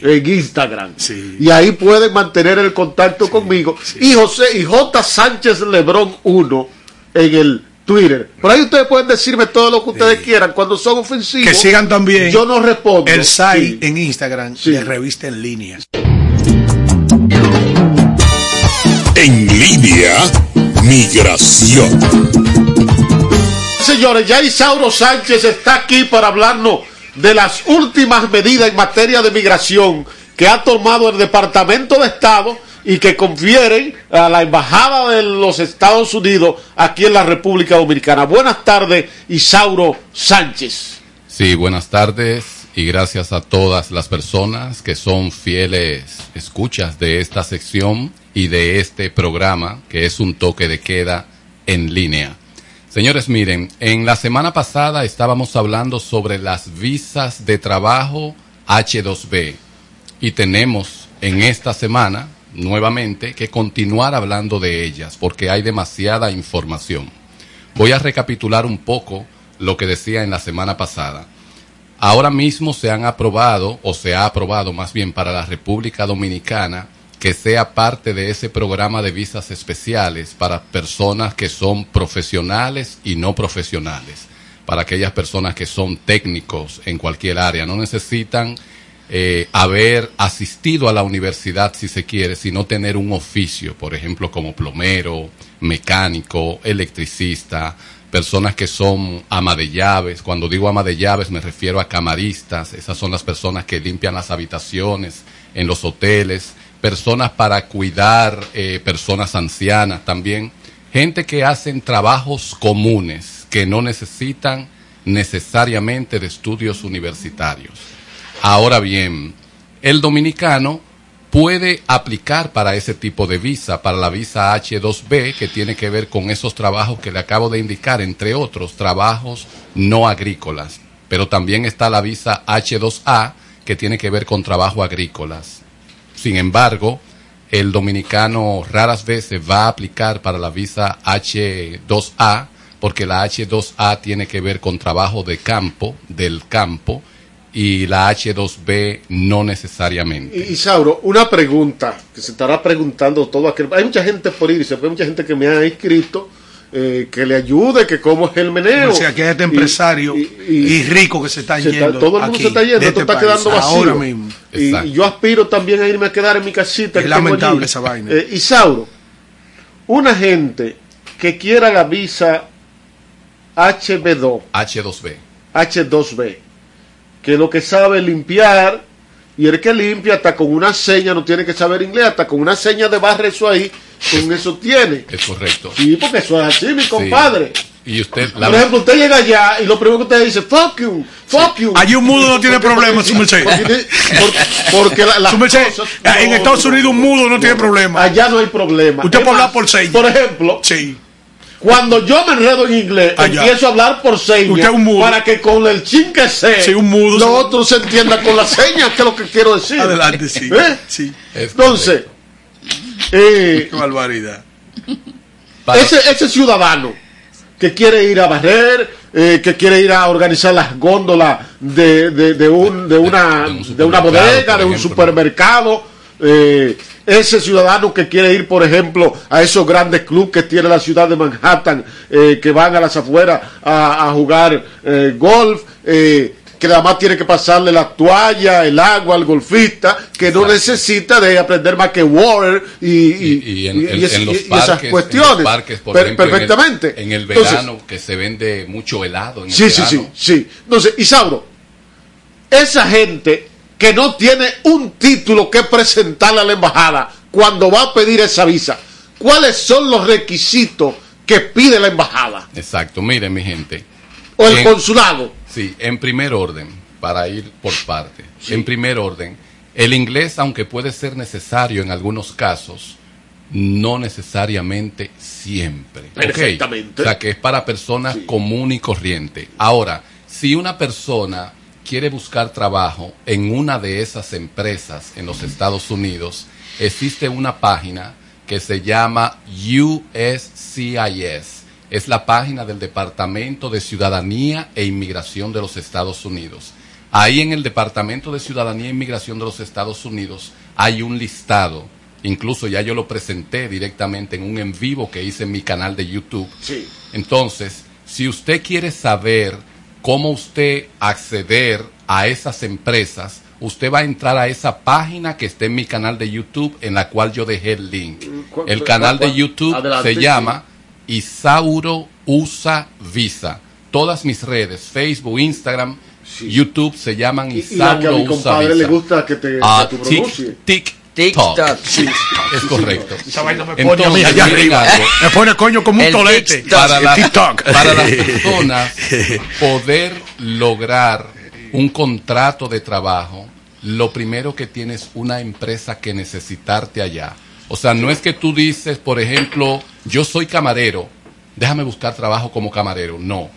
en Instagram. Y ahí pueden mantener el contacto conmigo. Y José y J. Sánchez Lebrón 1 en el Twitter. Por ahí ustedes pueden decirme todo lo que ustedes quieran. Cuando son ofensivos, Que sigan también yo no respondo. el site Sí. en Instagram de Revista en Línea. En línea, migración. Señores, ya Isauro Sánchez está aquí para hablarnos de las últimas medidas en materia de migración que ha tomado el Departamento de Estado y que confieren a la Embajada de los Estados Unidos aquí en la República Dominicana. Buenas tardes, Isauro Sánchez. Sí, buenas tardes y gracias a todas las personas que son fieles escuchas de esta sección y de este programa que es un toque de queda en línea. Señores, miren, en la semana pasada estábamos hablando sobre las visas de trabajo H2B y tenemos en esta semana nuevamente que continuar hablando de ellas porque hay demasiada información. Voy a recapitular un poco lo que decía en la semana pasada. Ahora mismo se han aprobado, o se ha aprobado más bien para la República Dominicana, que sea parte de ese programa de visas especiales para personas que son profesionales y no profesionales, para aquellas personas que son técnicos en cualquier área, no necesitan eh, haber asistido a la universidad si se quiere, sino tener un oficio, por ejemplo, como plomero, mecánico, electricista, personas que son ama de llaves. Cuando digo ama de llaves me refiero a camaristas, esas son las personas que limpian las habitaciones en los hoteles, personas para cuidar eh, personas ancianas también, gente que hacen trabajos comunes que no necesitan necesariamente de estudios universitarios. Ahora bien, el dominicano puede aplicar para ese tipo de visa, para la visa H2B, que tiene que ver con esos trabajos que le acabo de indicar, entre otros trabajos no agrícolas. Pero también está la visa H2A, que tiene que ver con trabajo agrícolas. Sin embargo, el dominicano raras veces va a aplicar para la visa H2A, porque la H2A tiene que ver con trabajo de campo, del campo, y la H2B no necesariamente. Y, Isauro, una pregunta que se estará preguntando todo aquel. Hay mucha gente por irse, hay mucha gente que me ha inscrito eh, que le ayude, que cómo es el meneo. O sea, que este Y- empresario y, rico que se está se está- yendo. todo el mundo aquí, se está yendo, esto este está país, quedando vacío. Ahora mismo. Y, y yo aspiro también a irme a quedar en mi casita. Es que lamentable esa vaina. Eh, Isauro, una gente que quiera la visa HB2, H2B. H2B, que lo que sabe es limpiar, y el que limpia hasta con una seña, no tiene que saber inglés, hasta con una seña de barra eso ahí, con eso tiene. Es correcto. Sí, porque eso es así, mi compadre. Y usted, Por ejemplo, usted llega allá y lo primero que usted dice, fuck you, fuck you. Allí un mudo no tiene problema, su merced. Porque, porque la- merced, cosas- en no, Estados no, Unidos un mudo no tiene problema. Allá no hay problema. Usted puede hablar por señas. Por ejemplo, cuando yo me enredo en inglés, Allá. empiezo a hablar por señas para que con el chin que sé, Sí, un mudo, lo sí. otro se entienda con las señas, que es lo que quiero decir. Adelante, sí. ¿Eh? sí. Entonces, eh, Qué barbaridad. ese, ese ciudadano que quiere ir a barrer, eh, que quiere ir a organizar las góndolas de, de, de un, de, una, de una bodega, de un supermercado, eh, ese ciudadano que quiere ir, por ejemplo, a esos grandes clubes que tiene la ciudad de Manhattan, eh, que van a las afueras a, a jugar eh, golf, eh, que nada más tiene que pasarle la toalla, el agua al golfista, que no necesita de aprender más que water y, y, Y en, y- es- los esas parques, en cuestiones. los parques, por Per- ejemplo, en el- perfectamente. En el, Entonces, verano que se vende mucho helado. En el Sí, sí, sí, sí. Entonces, Isauro, esa gente que no tiene un título que presentarle a la embajada cuando va a pedir esa visa, ¿cuáles son los requisitos que pide la embajada Exacto, miren mi gente. o el En- consulado? Sí, en primer orden, para ir por parte. En primer orden, el inglés, aunque puede ser necesario en algunos casos, no necesariamente siempre. Perfectamente. O sea, que es para personas común y corriente. Ahora, si una persona quiere buscar trabajo en una de esas empresas en los Estados Unidos, existe una página que se llama USCIS. Es la página del Departamento de Ciudadanía e Inmigración de los Estados Unidos. Ahí en el Departamento de Ciudadanía e Inmigración de los Estados Unidos hay un listado. Incluso ya yo lo presenté directamente en un en vivo que hice en mi canal de YouTube. Sí. Entonces, si usted quiere saber cómo usted acceder a esas empresas, usted va a entrar a esa página que está en mi canal de YouTube, en la cual yo dejé el link. ¿Cuál- El canal de? YouTube Adelante, se llama Isauro Usa Visa. Todas mis redes, Facebook, Instagram, YouTube, se llaman y la que a Isauro mi Usa compadre le Visa. gusta que te, Ah, que tic- tic- TikTok. Sí. Es correcto. Esa vaina me pone allá arriba. algo. Me pone coño como un tolete. Para, las- TikTok. para las personas poder lograr un contrato de trabajo, lo primero que tienes una empresa que necesitarte allá. O sea, no es que tú dices, por ejemplo, yo soy camarero, déjame buscar trabajo como camarero. No.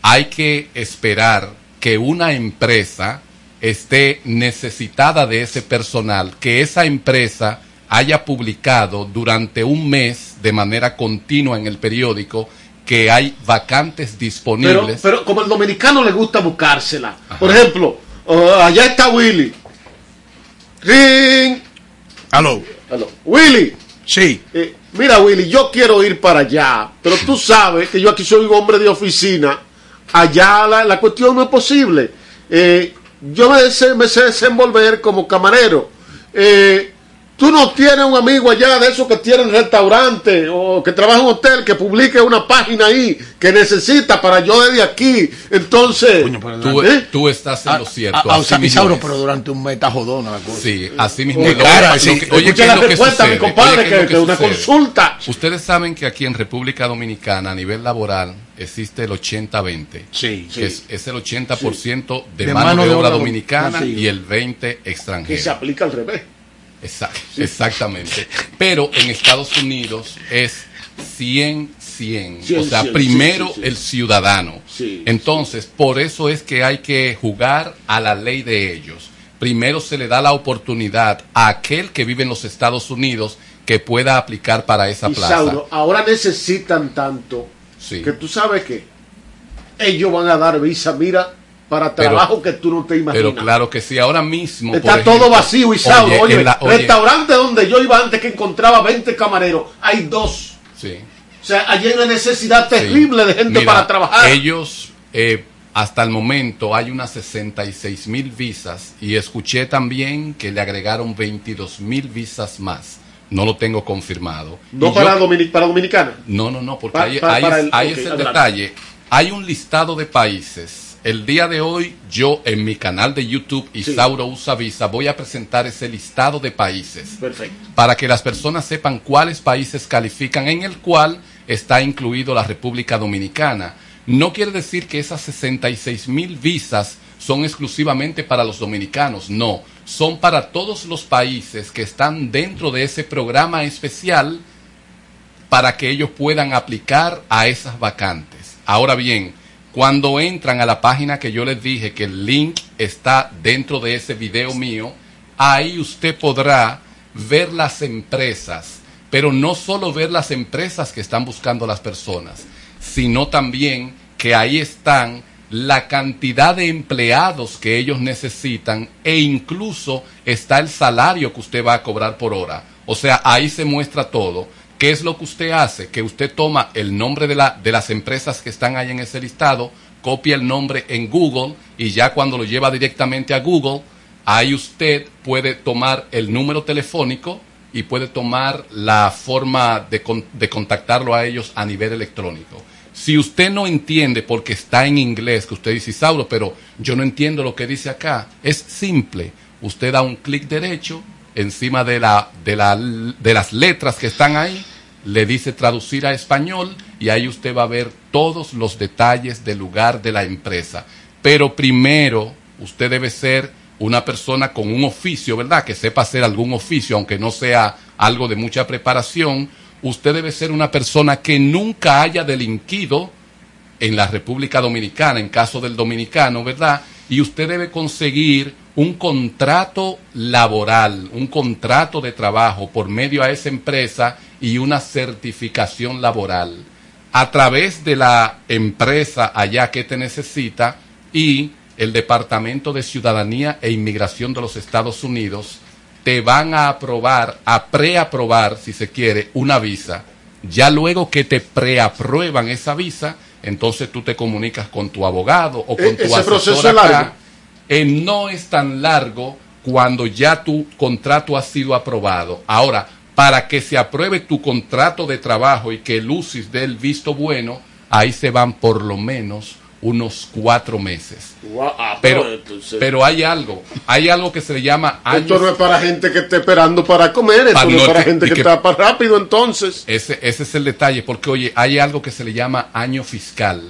Hay que esperar que una empresa esté necesitada de ese personal, que esa empresa haya publicado durante un mes de manera continua en el periódico que hay vacantes disponibles. pero como el dominicano le gusta buscársela. Por ejemplo, uh, allá está Willy. Ring. Aló. Aló. Willy. Sí. Eh, mira, Willy, yo quiero ir para allá, pero tú sabes que yo aquí soy un hombre de oficina. Allá la, la cuestión no es posible. Eh, yo me me sé desenvolver como camarero. Eh, tú no tienes un amigo allá de esos que tienen restaurante o que trabaja en un hotel que publique una página ahí que necesita para yo desde aquí. Entonces, tú, ¿eh? tú estás en lo cierto. Ah, así ah, mismo Isauro, es. pero durante un mes está jodona la cosa. Sí, así mismo. Lo cara, que- sí. lo que- oye, ¿qué es la que respuesta, mi compadre, Oye, ¿qué es que- que una sucede? consulta. Ustedes saben que aquí en República Dominicana, a nivel laboral, existe el 80-20. Sí. Que es, es el 80% de, De mano, de obra dom- dominicana sí. y el 20 que extranjero. se aplica al revés. Exact- Exactamente. Pero en Estados Unidos es 100, 100. o 100, sea, 100, primero sí, el ciudadano. Entonces, por eso es que hay que jugar a la ley de ellos. Primero se le da la oportunidad a aquel que vive en los Estados Unidos que pueda aplicar para esa plaza. Isauro, ahora necesitan tanto Sí. que tú sabes que ellos van a dar visa, mira, para Pero- trabajo que tú no te imaginas. Pero claro que sí, ahora mismo. Está por ejemplo, todo vacío, Isauro. oye, Oye, restaurante donde yo iba antes que encontraba 20 camareros, hay dos. sí. O sea, allí hay una necesidad terrible de gente Mira, para trabajar. Ellos, eh, hasta el momento, hay unas 66 mil visas y escuché también que le agregaron 22 mil visas más. No lo tengo confirmado. no Y para, yo- para Dominicana. no, no, no, porque ahí, es, el- ahí ok, es el adelante. detalle. Hay un listado de países. El día de hoy, yo en mi canal de YouTube, Isauro Usa Visa, voy a presentar ese listado de países Perfecto. para que las personas sepan cuáles países califican, en el cual está incluido la República Dominicana. No quiere decir que esas 66 mil visas son exclusivamente para los dominicanos, no, son para todos los países que están dentro de ese programa especial para que ellos puedan aplicar a esas vacantes. Ahora bien, cuando entran a la página que yo les dije que el link está dentro de ese video mío, ahí usted podrá ver las empresas, pero no solo ver las empresas que están buscando las personas, sino también que ahí están la cantidad de empleados que ellos necesitan e incluso está el salario que usted va a cobrar por hora. O sea, ahí se muestra todo. ¿Qué es lo que usted hace? Que usted toma el nombre de, la, de las empresas que están ahí en ese listado, copia el nombre en Google y ya cuando lo lleva directamente a Google, ahí usted puede tomar el número telefónico y puede tomar la forma de, de contactarlo a ellos a nivel electrónico. Si usted no entiende porque está en inglés, que usted dice, Isauro, pero yo no entiendo lo que dice acá, es simple. Usted da un clic derecho encima de, la, de, la, de las letras que están ahí, le dice traducir a español y ahí usted va a ver todos los detalles del lugar de la empresa. Pero primero, usted debe ser una persona con un oficio, ¿verdad? Que sepa hacer algún oficio, aunque no sea algo de mucha preparación. Usted debe ser una persona que nunca haya delinquido en la República Dominicana, en caso del dominicano, ¿verdad? Y usted debe conseguir un contrato laboral, un contrato de trabajo por medio a esa empresa y una certificación laboral a través de la empresa allá que te necesita y el Departamento de Ciudadanía e Inmigración de los Estados Unidos te van a aprobar, a preaprobar, si se quiere, una visa. Ya luego que te preaprueban esa visa, entonces tú te comunicas con tu abogado o con E- tu ese asesor proceso acá. largo. Eh, no es tan largo cuando ya tu contrato ha sido aprobado. Ahora, para que se apruebe tu contrato de trabajo y que el UCIS dé el visto bueno, ahí se van por lo menos unos cuatro meses. Ah, Pero, entonces- pero hay algo, hay algo que se le llama Esto años- no es para gente que esté esperando para comer, esto no, no, es para que- gente que, que- está para rápido entonces. Ese, ese es el detalle, porque oye, hay algo que se le llama año fiscal.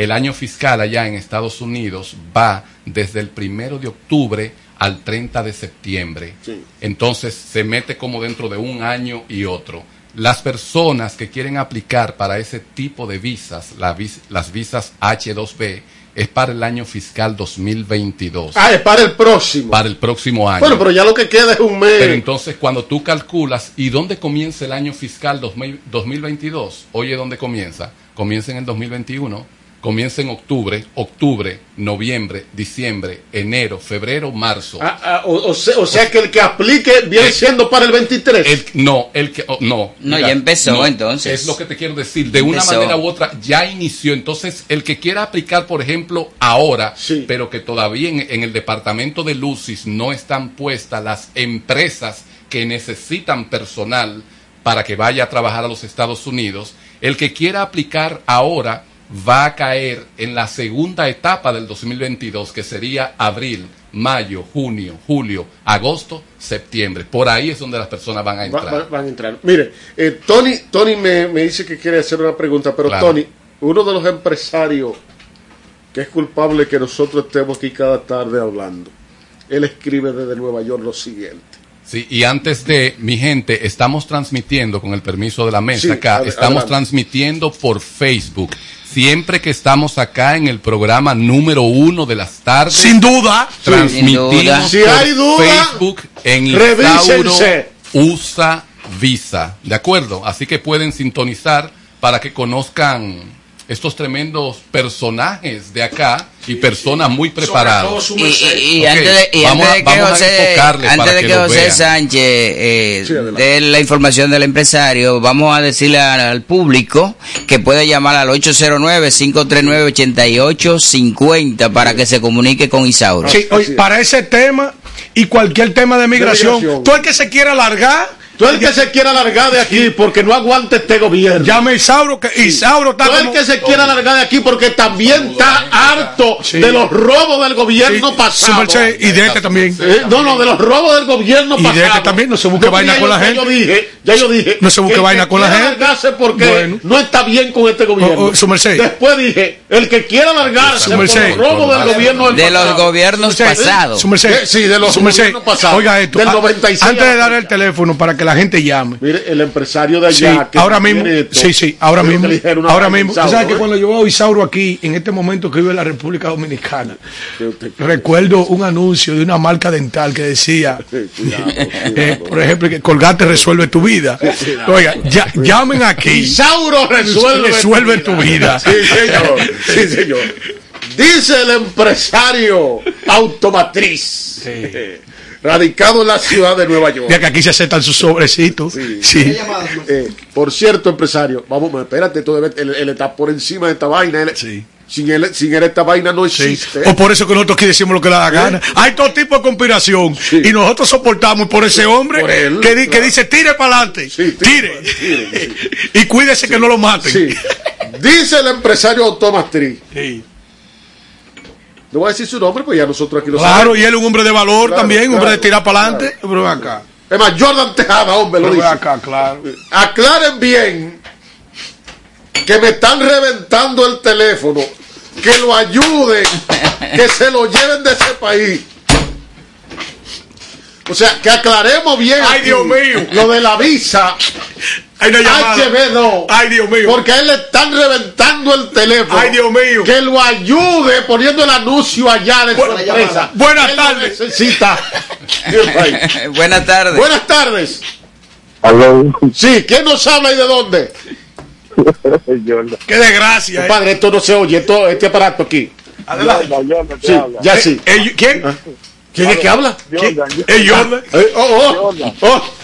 El año fiscal allá en Estados Unidos va desde el primero de octubre al 30 de septiembre. Sí. Entonces se mete como dentro de un año y otro. Las personas que quieren aplicar para ese tipo de visas, la vis- las visas H2B, es para el año fiscal 2022. Ah, es para el próximo. Para el próximo año. Bueno, pero ya lo que queda es un mes. Pero entonces cuando tú calculas, ¿y dónde comienza el año fiscal 2000 2022? Oye, ¿dónde comienza? Comienza en el 2021. Comienza en octubre, octubre, noviembre, diciembre, enero, febrero, marzo. Ah, ah, o, o sea, o sea que el que aplique viene siendo para el 23. El- no, el que, oh, no. No, ya empezó, entonces. Es lo que te quiero decir. De una Empezó. manera u otra ya inició. Entonces, el que quiera aplicar, por ejemplo, ahora, pero que todavía en, en el departamento de Lucis no están puestas las empresas que necesitan personal para que vaya a trabajar a los Estados Unidos, el que quiera aplicar ahora va a caer en la segunda etapa del 2022, que sería abril, mayo, junio, julio, agosto, septiembre. Por ahí es donde las personas van a entrar. va- van a entrar. Mire, eh, Tony, Tony me, me dice que quiere hacer una pregunta, pero Claro. Tony, uno de los empresarios que es culpable que nosotros estemos aquí cada tarde hablando, él escribe desde Nueva York lo siguiente. Sí, y antes de, mi gente, estamos transmitiendo, con el permiso de la mesa Sí, acá, estamos adelante. transmitiendo por Facebook. Siempre que estamos acá en el programa número uno de las tardes. Sin duda. Transmitimos Sin duda. por Si hay duda, Facebook en. Isauro USA Visa. ¿De acuerdo? Así que pueden sintonizar para que conozcan estos tremendos personajes de acá y personas muy preparadas. Y, y- y Ok, antes de, y vamos antes de que José, antes de que José. Sánchez eh, dé la información del empresario, vamos a decirle al, público que puede llamar al 809-539-8850 para que se comunique con Isauro. Sí, oye, para ese tema y cualquier tema de migración, migración. todo el que se quiera alargar, Tú el que se quiera largar de aquí porque no aguante este gobierno. llame Isauro, que Isauro está Tú el como... que se quiera largar de aquí porque también está harto de los robos del gobierno Sí, pasado. y de este también. Eh, no, no, de los robos del gobierno Y de pasado. este también, no se busque Yo- vaina ya con la ya gente. Yo dije, ya yo dije. No se busque vaina con la gente. largarse porque Bueno. no está bien con este gobierno. Oh, oh, su merced. Después dije, el que quiera largarse por los robos del gobierno De los pasado. gobiernos pasados. Su merced, sí, de los gobiernos pasados. Oiga esto. Del a- 96 antes de dar el teléfono para que la gente llame. Mire, el empresario de Sí, allá. que ahora mismo, esto, sí, sí, ahora mismo, ahora mismo. Tú sabes que cuando yo veo a Isauro aquí, en este momento que vive en la República Dominicana, recuerdo un anuncio de una marca dental que decía, eh, por ejemplo, que Colgate resuelve tu vida. Oiga, ya- llamen aquí. Isauro resuelve, resuelve tu vida. Sí, señor. Sí, señor. Dice el empresario automatriz, radicado en la ciudad de Nueva York. Ya que aquí se aceptan sus sobrecitos. Sí. Eh, por cierto, empresario, vamos, espérate, tú debes- él, él está por encima de esta vaina. él- sin, él, sin él esta vaina no existe. O por eso que nosotros aquí decimos lo que le da la gana. Hay todo tipo de conspiración. Y nosotros soportamos por ese hombre Por él, que, di- que claro. dice tire para adelante. tire. y cuídese que no lo maten. Sí. Dice el empresario automatriz. No voy a decir su nombre, pues ya nosotros aquí lo Claro, sabemos. y él es un hombre de valor Claro, también, un hombre claro, de tirar para adelante. Pero acá. Es más, Jordan Tejada, hombre, lo dice. acá, claro. Aclaren bien que me están reventando el teléfono, que lo ayuden, que se lo lleven de ese país. O sea, que aclaremos bien. Ay, aquí Dios mío. Lo de la visa. Hay una llamada. HB2. Ay, Dios mío. Porque a él le están reventando el teléfono. Ay, Dios mío. Que lo ayude poniendo el anuncio allá de su empresa. Buenas tardes. necesita. Buenas tardes. Buenas tardes. Aló. Sí, ¿quién nos habla y de dónde? Qué desgracia. eh. Compadre, esto no se oye, esto, este aparato aquí. Adelante. Sí, ya sí. Eh, eh, ¿Quién? ¿Quién es que habla? ¿Quién? Eh, Jordan. Eh, oh, oh, oh.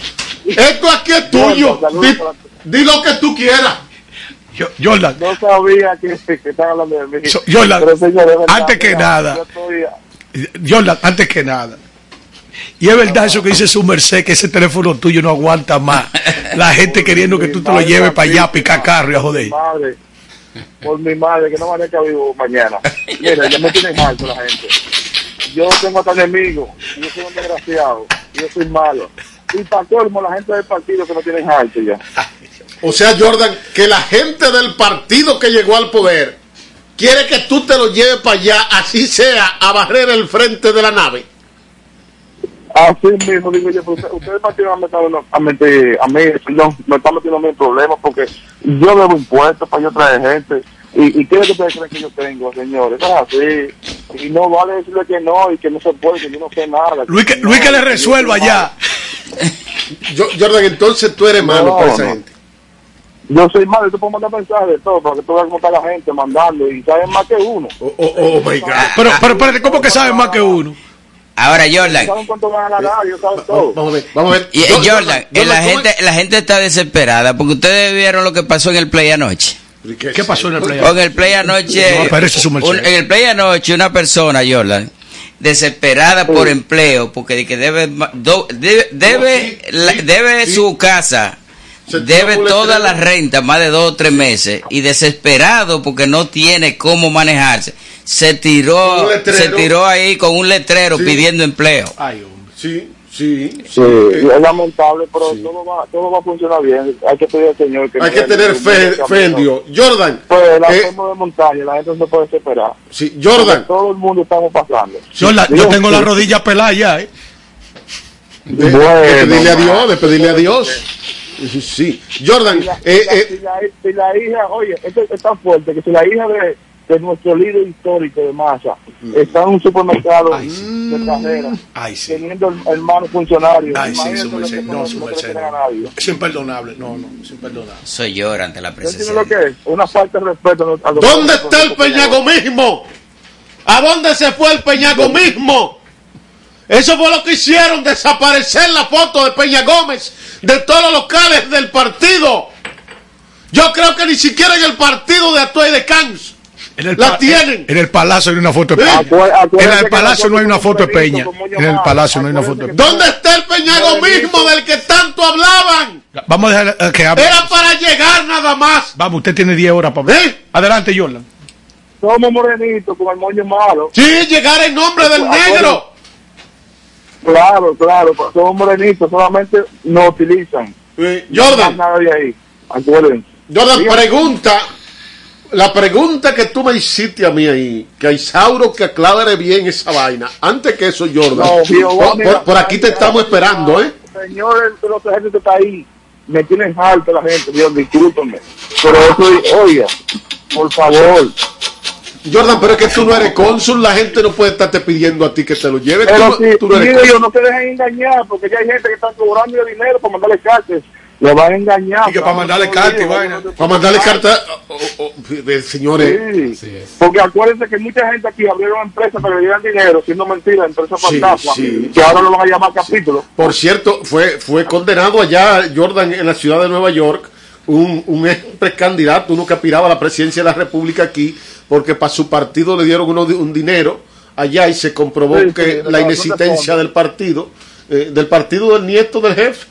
Esto aquí es tuyo. Di, di lo que tú quieras. Yo- Jordan. No sabía que, que estaban hablando de mí. So- Jordan, Pero, señor, de verdad, antes que mira, nada. yo estoy- Jordan, antes que nada. Y es verdad eso que dice su merced, que ese teléfono tuyo no aguanta más. La gente queriendo que tú te lo lleves para allá a picar carro y a joder. madre, por mi madre, que no van a estar vivo mañana. Mira, ya me tienen alto la gente. Yo tengo hasta enemigos, yo soy un desgraciado, yo soy malo. Y para colmo, la gente del partido que no tienen alto ya. O sea, Jordan, que la gente del partido que llegó al poder quiere que tú te lo lleves para allá, así sea, a barrer el frente de la nave. Así mismo digo yo, pero usted- ustedes partido me están a meter, a mí, no, me están metiendo en problemas porque yo debo impuestos para yo traer gente. ¿Y, y qué es lo que ustedes creen que yo tengo, señores? No es así. Y no vale decirle que no y que no se puede, que yo no sé nada. Luis que, Luis que le resuelva allá. Yo- Jordan, entonces tú eres malo No, para esa no. gente. Yo soy malo, yo te puedo mandar mensajes de todo, para que tú veas cómo está la gente mandando y saben más que uno. Oh, oh, my God. Pero, pero espérate, ¿cómo que sabe más que uno? Ahora, Jordan. Saben cuánto van a ganar, ellos saben todo. Vamos a ver, vamos a ver. Y, Jordan, Jordan, la, ¿cómo gente, la gente está desesperada porque ustedes vieron lo que pasó en el play anoche. ¿Qué pasó en el play? Con el play anoche, No, un- en el play anoche una persona, Jordan, desesperada por empleo porque de que debe do- debe debe, la- debe su casa, debe toda la renta más de dos o tres meses y desesperado porque no tiene cómo manejarse. Se tiró, se tiró ahí con un letrero pidiendo empleo. Ay, hombre. Sí, sí. Sí, es lamentable, pero todo, va, todo va a funcionar bien. Hay que pedir al Señor que Hay que tener fe, fe en Dios. Jordan, Pues la eh, forma de montaña, la gente no se puede desesperar. sí, Jordan, Porque Todo el mundo estamos pasando. Yo Dios, tengo la sí. rodilla pelada ya, ¿eh? de, de Bueno, pedirle a. Dios, de pedirle a Dios. Sí, Jordan, Si la, eh, si la- eh, si la- si la hija, oye, esto es tan fuerte que si la hija de, de nuestro líder histórico de masa está en un supermercado de carrera Ay, sí. teniendo el hermano funcionario, Ay, sí, su merced. no, No, su no merced. Es imperdonable. No, no, es imperdonable. Soy llora ante la ¿Usted presencia. lo que es? Una falta de respeto. a los- ¿dónde los- está el peñagomismo? ¿A dónde se fue el Peña mismo? Eso fue lo que hicieron, desaparecer la foto de Peña Gómez de todos los locales del partido. Yo creo que ni siquiera en el partido de Atuay de Cans En el la tienen. En el palacio hay una foto de ¿Eh? Peña. En el palacio no hay una foto de Peña. En el palacio no hay una foto de Peña. ¿Dónde está el Peñago mismo del que tanto hablaban? Vamos a dejar eh, que hable. Era para llegar nada más. Vamos, usted tiene 10 horas para hablar. Adelante, Jordan. Somos morenitos con el moño malo. Sí, llegar en nombre del negro. Claro, claro, pues somos morenitos, solamente nos utilizan. Jordan. No nada de ahí. Acuérdense. Jordan, pregunta. La pregunta que tú me hiciste a mí ahí, que a Isauro que aclare bien esa vaina. Antes que eso, Jordan. No, por, mira, por- por aquí te estamos esperando, ¿eh? Señores, pero la gente que está ahí, me tienen alto la gente, Dios, discúlpenme. Pero eso, oiga, por favor. Jordan, pero es que tú no eres cónsul, la gente no puede estarte pidiendo a ti que te lo lleves. Pero tú, si, no- tú no eres yo, no se dejen engañar, porque ya hay gente que está cobrando dinero para mandarle cartas. Le van a engañar. Y que para mandarle carta y vaina. Para mandarle carta, oh, oh, eh, señores. Sí. Porque acuérdense que mucha gente aquí abrieron empresas para que le dieran dinero, siendo mentira, empresas Sí, fantasma, sí. que ahora lo van a llamar capítulo. Por cierto, fue, fue condenado allá, Jordan, en la ciudad de Nueva York, un, un ex precandidato, uno que aspiraba a la presidencia de la República aquí, porque para su partido le dieron uno, un dinero allá y se comprobó Sí, sí, que la inexistencia del partido, eh, del partido del nieto del jefe.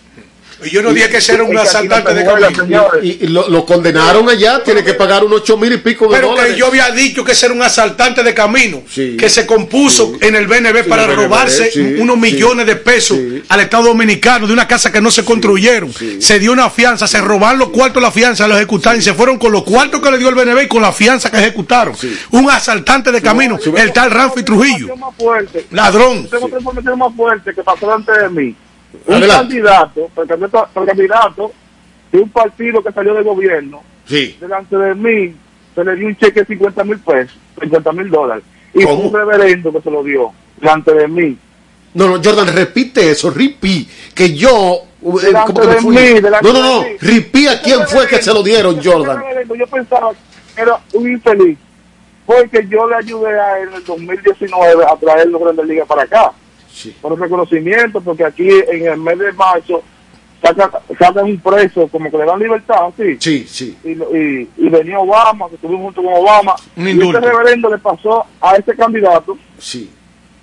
Y yo no dije que ese era un asaltante de camino. Y, y lo, lo condenaron allá, tiene que pagar unos ocho mil y pico de Pero dólares. que yo había dicho que ese era un asaltante de camino, que se compuso en el BNB Sí, para el BNB, robarse sí, unos sí. millones de pesos al Estado Dominicano de una casa que no se construyeron. Se dio una fianza, se robaron los cuartos de la fianza, los ejecutaron y se fueron con los cuartos que le dio el BNB y con la fianza que ejecutaron. Un asaltante de camino, el tal Ramfi Trujillo. más fuerte. Ladrón. Tengo otra información más fuerte que pasó antes de mí. Un candidato, precandidato, precandidato de un partido que salió del gobierno, Sí. delante de mí, se le dio un cheque de 50 mil pesos, 50 mil dólares. Y fue un reverendo que se lo dio, delante de mí. No, no, Jordan, repite eso, Ripi, que yo... eh, ¿cómo que me fui? mí, no, no, no. Ripi, ¿a quién fue que se lo dieron, Jordan? Yo pensaba que era un infeliz, porque yo le ayudé a él en el 2019 a traer los Grandes Ligas para acá. Por el reconocimiento, porque aquí en el mes de marzo sacan, sacan un preso, como que le dan libertad, ¿sí? Sí, sí. Y, lo- y, y venía Obama, que estuvimos junto con Obama. Un y indulto. este reverendo le pasó a ese candidato Sí.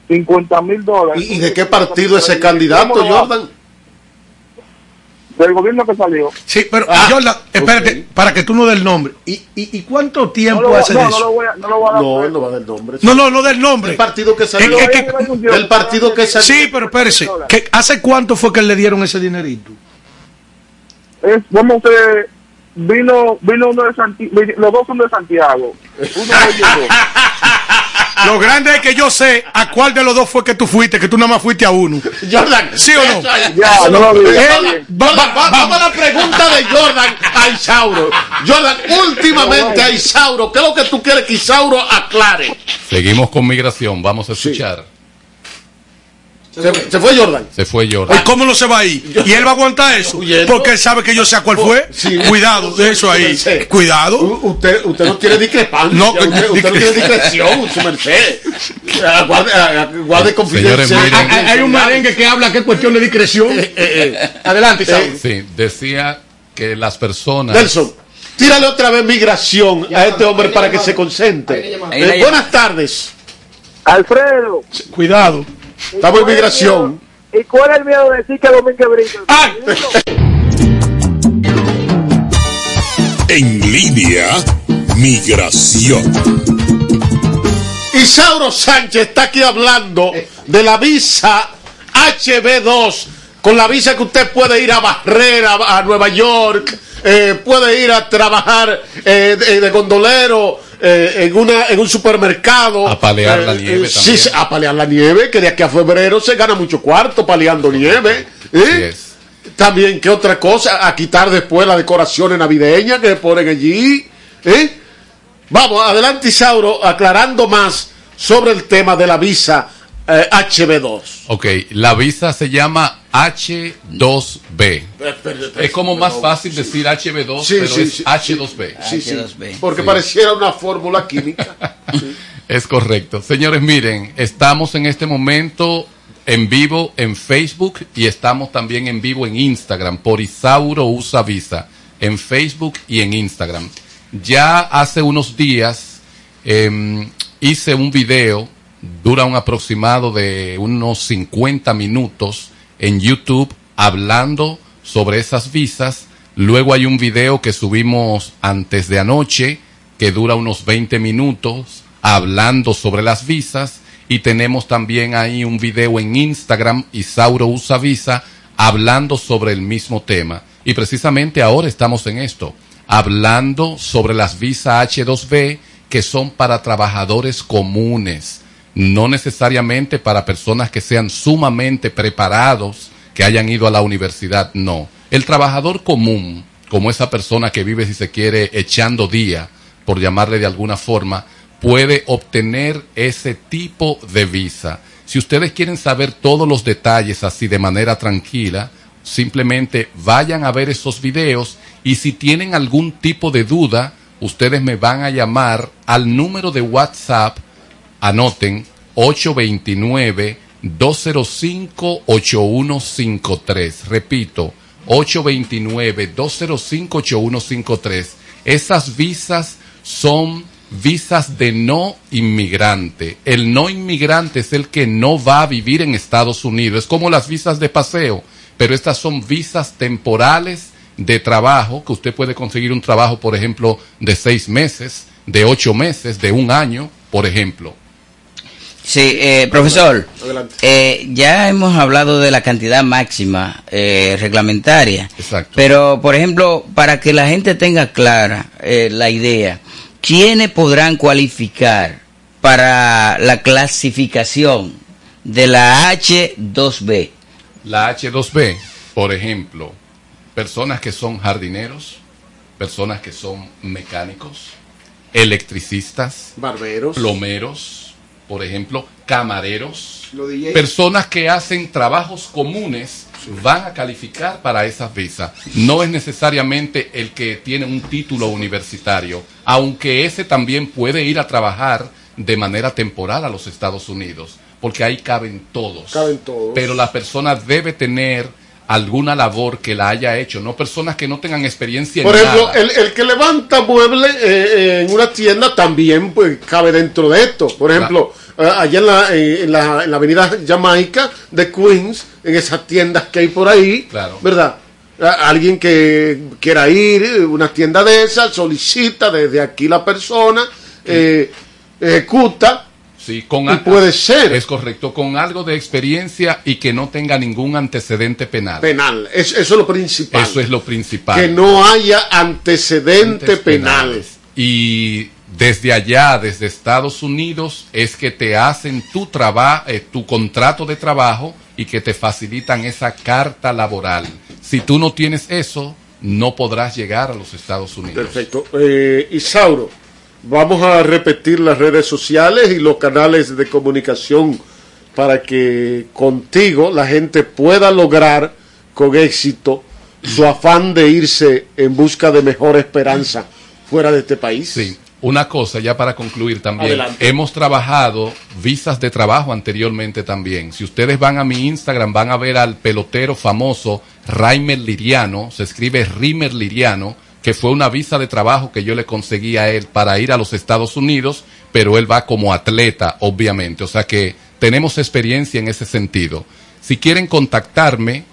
50 mil dólares. ¿Y, y de qué partido ese candidato, Jordan? Del gobierno que salió. Sí, pero Ah, Jordan, espérate, para que tú no des el nombre. ¿Y, y, y cuánto tiempo No lo, hace no, de no lo eso? voy a, no lo voy a dar. No, no va del nombre. No, no, no del nombre. El partido que salió. Es que- es que- del partido que salió. Sí, pero espérese. ¿que ¿Hace cuánto fue que le dieron ese dinerito? es como que vino vino uno de Santiago, los dos son de Santiago. Uno de ellos dos. Lo grande es que yo sé a cuál de los dos fue que tú fuiste, que tú nada más fuiste a uno. Jordan, ¿Sí o no? Ya, no lo vi, va- va- Vamos a la pregunta de Jordan a Isauro. Jordan, últimamente a Isauro, ¿qué es lo que tú quieres que Isauro aclare? Seguimos con migración, vamos a escuchar. Se, se fue Jordan. Se fue Jordan. ¿Cómo no se va a ir? ¿Y él va a aguantar eso? Porque él sabe que yo sé a cuál fue. Sí. Cuidado de eso ahí. Sí. Cuidado. U- Usted, usted no tiene discrepancia. No, usted, usted no tiene discreción, su merced. Ah, Guarde, ah, guarde confidencia. Miren. Hay, hay un merengue que habla que es cuestión de discreción. Adelante, Isauro. Sí, decía que las personas. Nelson, tírale otra vez migración a este hombre para que se concentre. Ahí Eh, buenas tardes. Alfredo, Cuidado. Estamos en migración. ¿y cuál es el miedo de decir que Domínguez brinca? En línea, migración. Isauro Sánchez está aquí hablando de la visa HB2, con la visa que usted puede ir a Barrera, a Nueva York, eh, puede ir a trabajar eh, de, de gondolero eh, en, una, en un supermercado. A palear la nieve sí, también. sí, a palear la nieve, que de aquí a febrero se gana mucho cuarto paleando nieve. ¿eh? Es. También, ¿qué otra cosa? A quitar después las decoraciones navideñas que ponen allí. ¿eh? Vamos, adelante Isauro, aclarando más sobre el tema de la visa eh, HB2. Ok, la visa se llama H2B. Es como más fácil decir HB2, Sí, pero sí, es sí, H2B. Sí, sí, H2B. porque pareciera una fórmula química. Es correcto. Señores, miren, estamos en este momento en vivo en Facebook y estamos también en vivo en Instagram por Isauro Usa Visa, en Facebook y en Instagram. Ya hace unos días em, hice un video, dura un aproximado de unos 50 minutos en YouTube hablando sobre esas visas. Luego hay un video que subimos antes de anoche que dura unos 20 minutos hablando sobre las visas y tenemos también ahí un video en Instagram, Isauro Usa Visa, hablando sobre el mismo tema. Y precisamente ahora estamos en esto, hablando sobre las visas H2B que son para trabajadores comunes, no necesariamente para personas que sean sumamente preparados, que hayan ido a la universidad, no. El trabajador común, como esa persona que vive, si se quiere, echando día, por llamarle de alguna forma, puede obtener ese tipo de visa. Si ustedes quieren saber todos los detalles así de manera tranquila, simplemente vayan a ver esos videos y si tienen algún tipo de duda, ustedes me van a llamar al número de WhatsApp, anoten 829-205-8153. Repito, 829-205-8153. Esas visas son visas de no inmigrante. El no inmigrante es el que no va a vivir en Estados Unidos. Es como las visas de paseo, pero estas son visas temporales de trabajo, que usted puede conseguir un trabajo, por ejemplo, de seis meses, de ocho meses, de un año, por ejemplo. Sí, eh, profesor, eh, ya hemos hablado de la cantidad máxima eh, reglamentaria. Exacto. Pero, por ejemplo, para que la gente tenga clara eh, la idea, ¿quiénes podrán cualificar para la clasificación de la H2B? La H2B, por ejemplo, personas que son jardineros, personas que son mecánicos, electricistas, Barberos. plomeros, por ejemplo, camareros, personas que hacen trabajos comunes van a calificar para esas visas. No es necesariamente el que tiene un título universitario, aunque ese también puede ir a trabajar de manera temporal a los Estados Unidos, porque ahí caben todos. Caben todos. Pero la persona debe tener alguna labor que la haya hecho, no personas que no tengan experiencia en Por ejemplo, nada. el, el que levanta muebles eh, eh, en una tienda también pues, cabe dentro de esto. Por ejemplo, eh, allá en la, en, la, en la avenida Jamaica de Queens, en esas tiendas que hay por ahí, Claro. ¿verdad? Alguien que quiera ir, una tienda de esas, solicita desde aquí la persona, eh, ejecuta. Sí, con Y puede ser. Es correcto, con algo de experiencia y que no tenga ningún antecedente penal. penal. Es- eso es lo principal. Eso es lo principal. Que no haya antecedente penal. penales. Y desde allá, desde Estados Unidos, es que te hacen tu trabajo, tu contrato de trabajo y que te facilitan esa carta laboral. Si tú no tienes eso, no podrás llegar a los Estados Unidos. Perfecto. Eh, Isauro, vamos a repetir las redes sociales y los canales de comunicación para que contigo la gente pueda lograr con éxito su afán de irse en busca de mejor esperanza fuera de este país. Sí. Una cosa, ya para concluir también, Adelante. hemos trabajado visas de trabajo anteriormente también. Si ustedes van a mi Instagram, van a ver al pelotero famoso Raimer Liriano, se escribe Rimer Liriano, que fue una visa de trabajo que yo le conseguí a él para ir a los Estados Unidos, pero él va como atleta, obviamente. O sea que tenemos experiencia en ese sentido. Si quieren contactarme,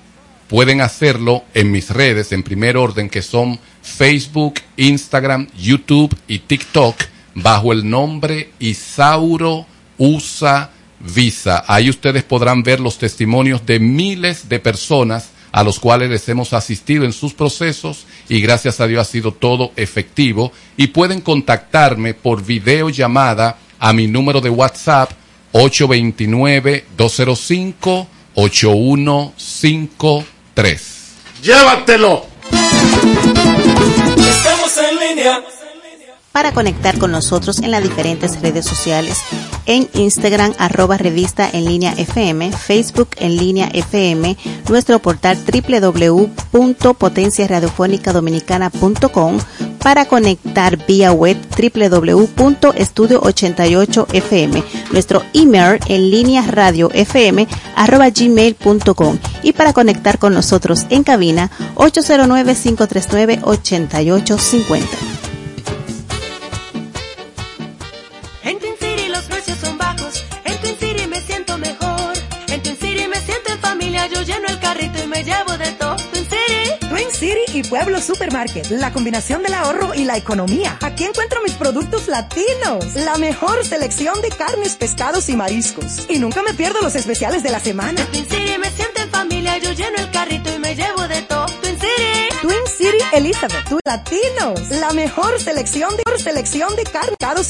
pueden hacerlo en mis redes en primer orden que son Facebook, Instagram, YouTube y TikTok bajo el nombre Isauro Usa Visa. Ahí ustedes podrán ver los testimonios de miles de personas a los cuales les hemos asistido en sus procesos y gracias a Dios ha sido todo efectivo y pueden contactarme por videollamada a mi número de WhatsApp 829-205-8153. Llévatelo. Estamos en línea. Para conectar con nosotros en las diferentes redes sociales, en Instagram arroba revista en línea FM, Facebook en línea FM, nuestro portal www.potenciaradiofónicadominicana.com, para conectar vía web www.estudio88fm, nuestro email en línea radio fm arroba gmail.com y para conectar con nosotros en cabina 809-539-8850. City. Y Pueblo Supermarket, la combinación del ahorro y la economía. Aquí encuentro mis productos latinos, la mejor selección de carnes, pescados y mariscos. Y nunca me pierdo los especiales de la semana. Twin City me siento en familia, yo lleno el carrito y me llevo de todo. Twin City. Twin City Elizabeth, tu latinos, la mejor selección de selección de carnes, pescados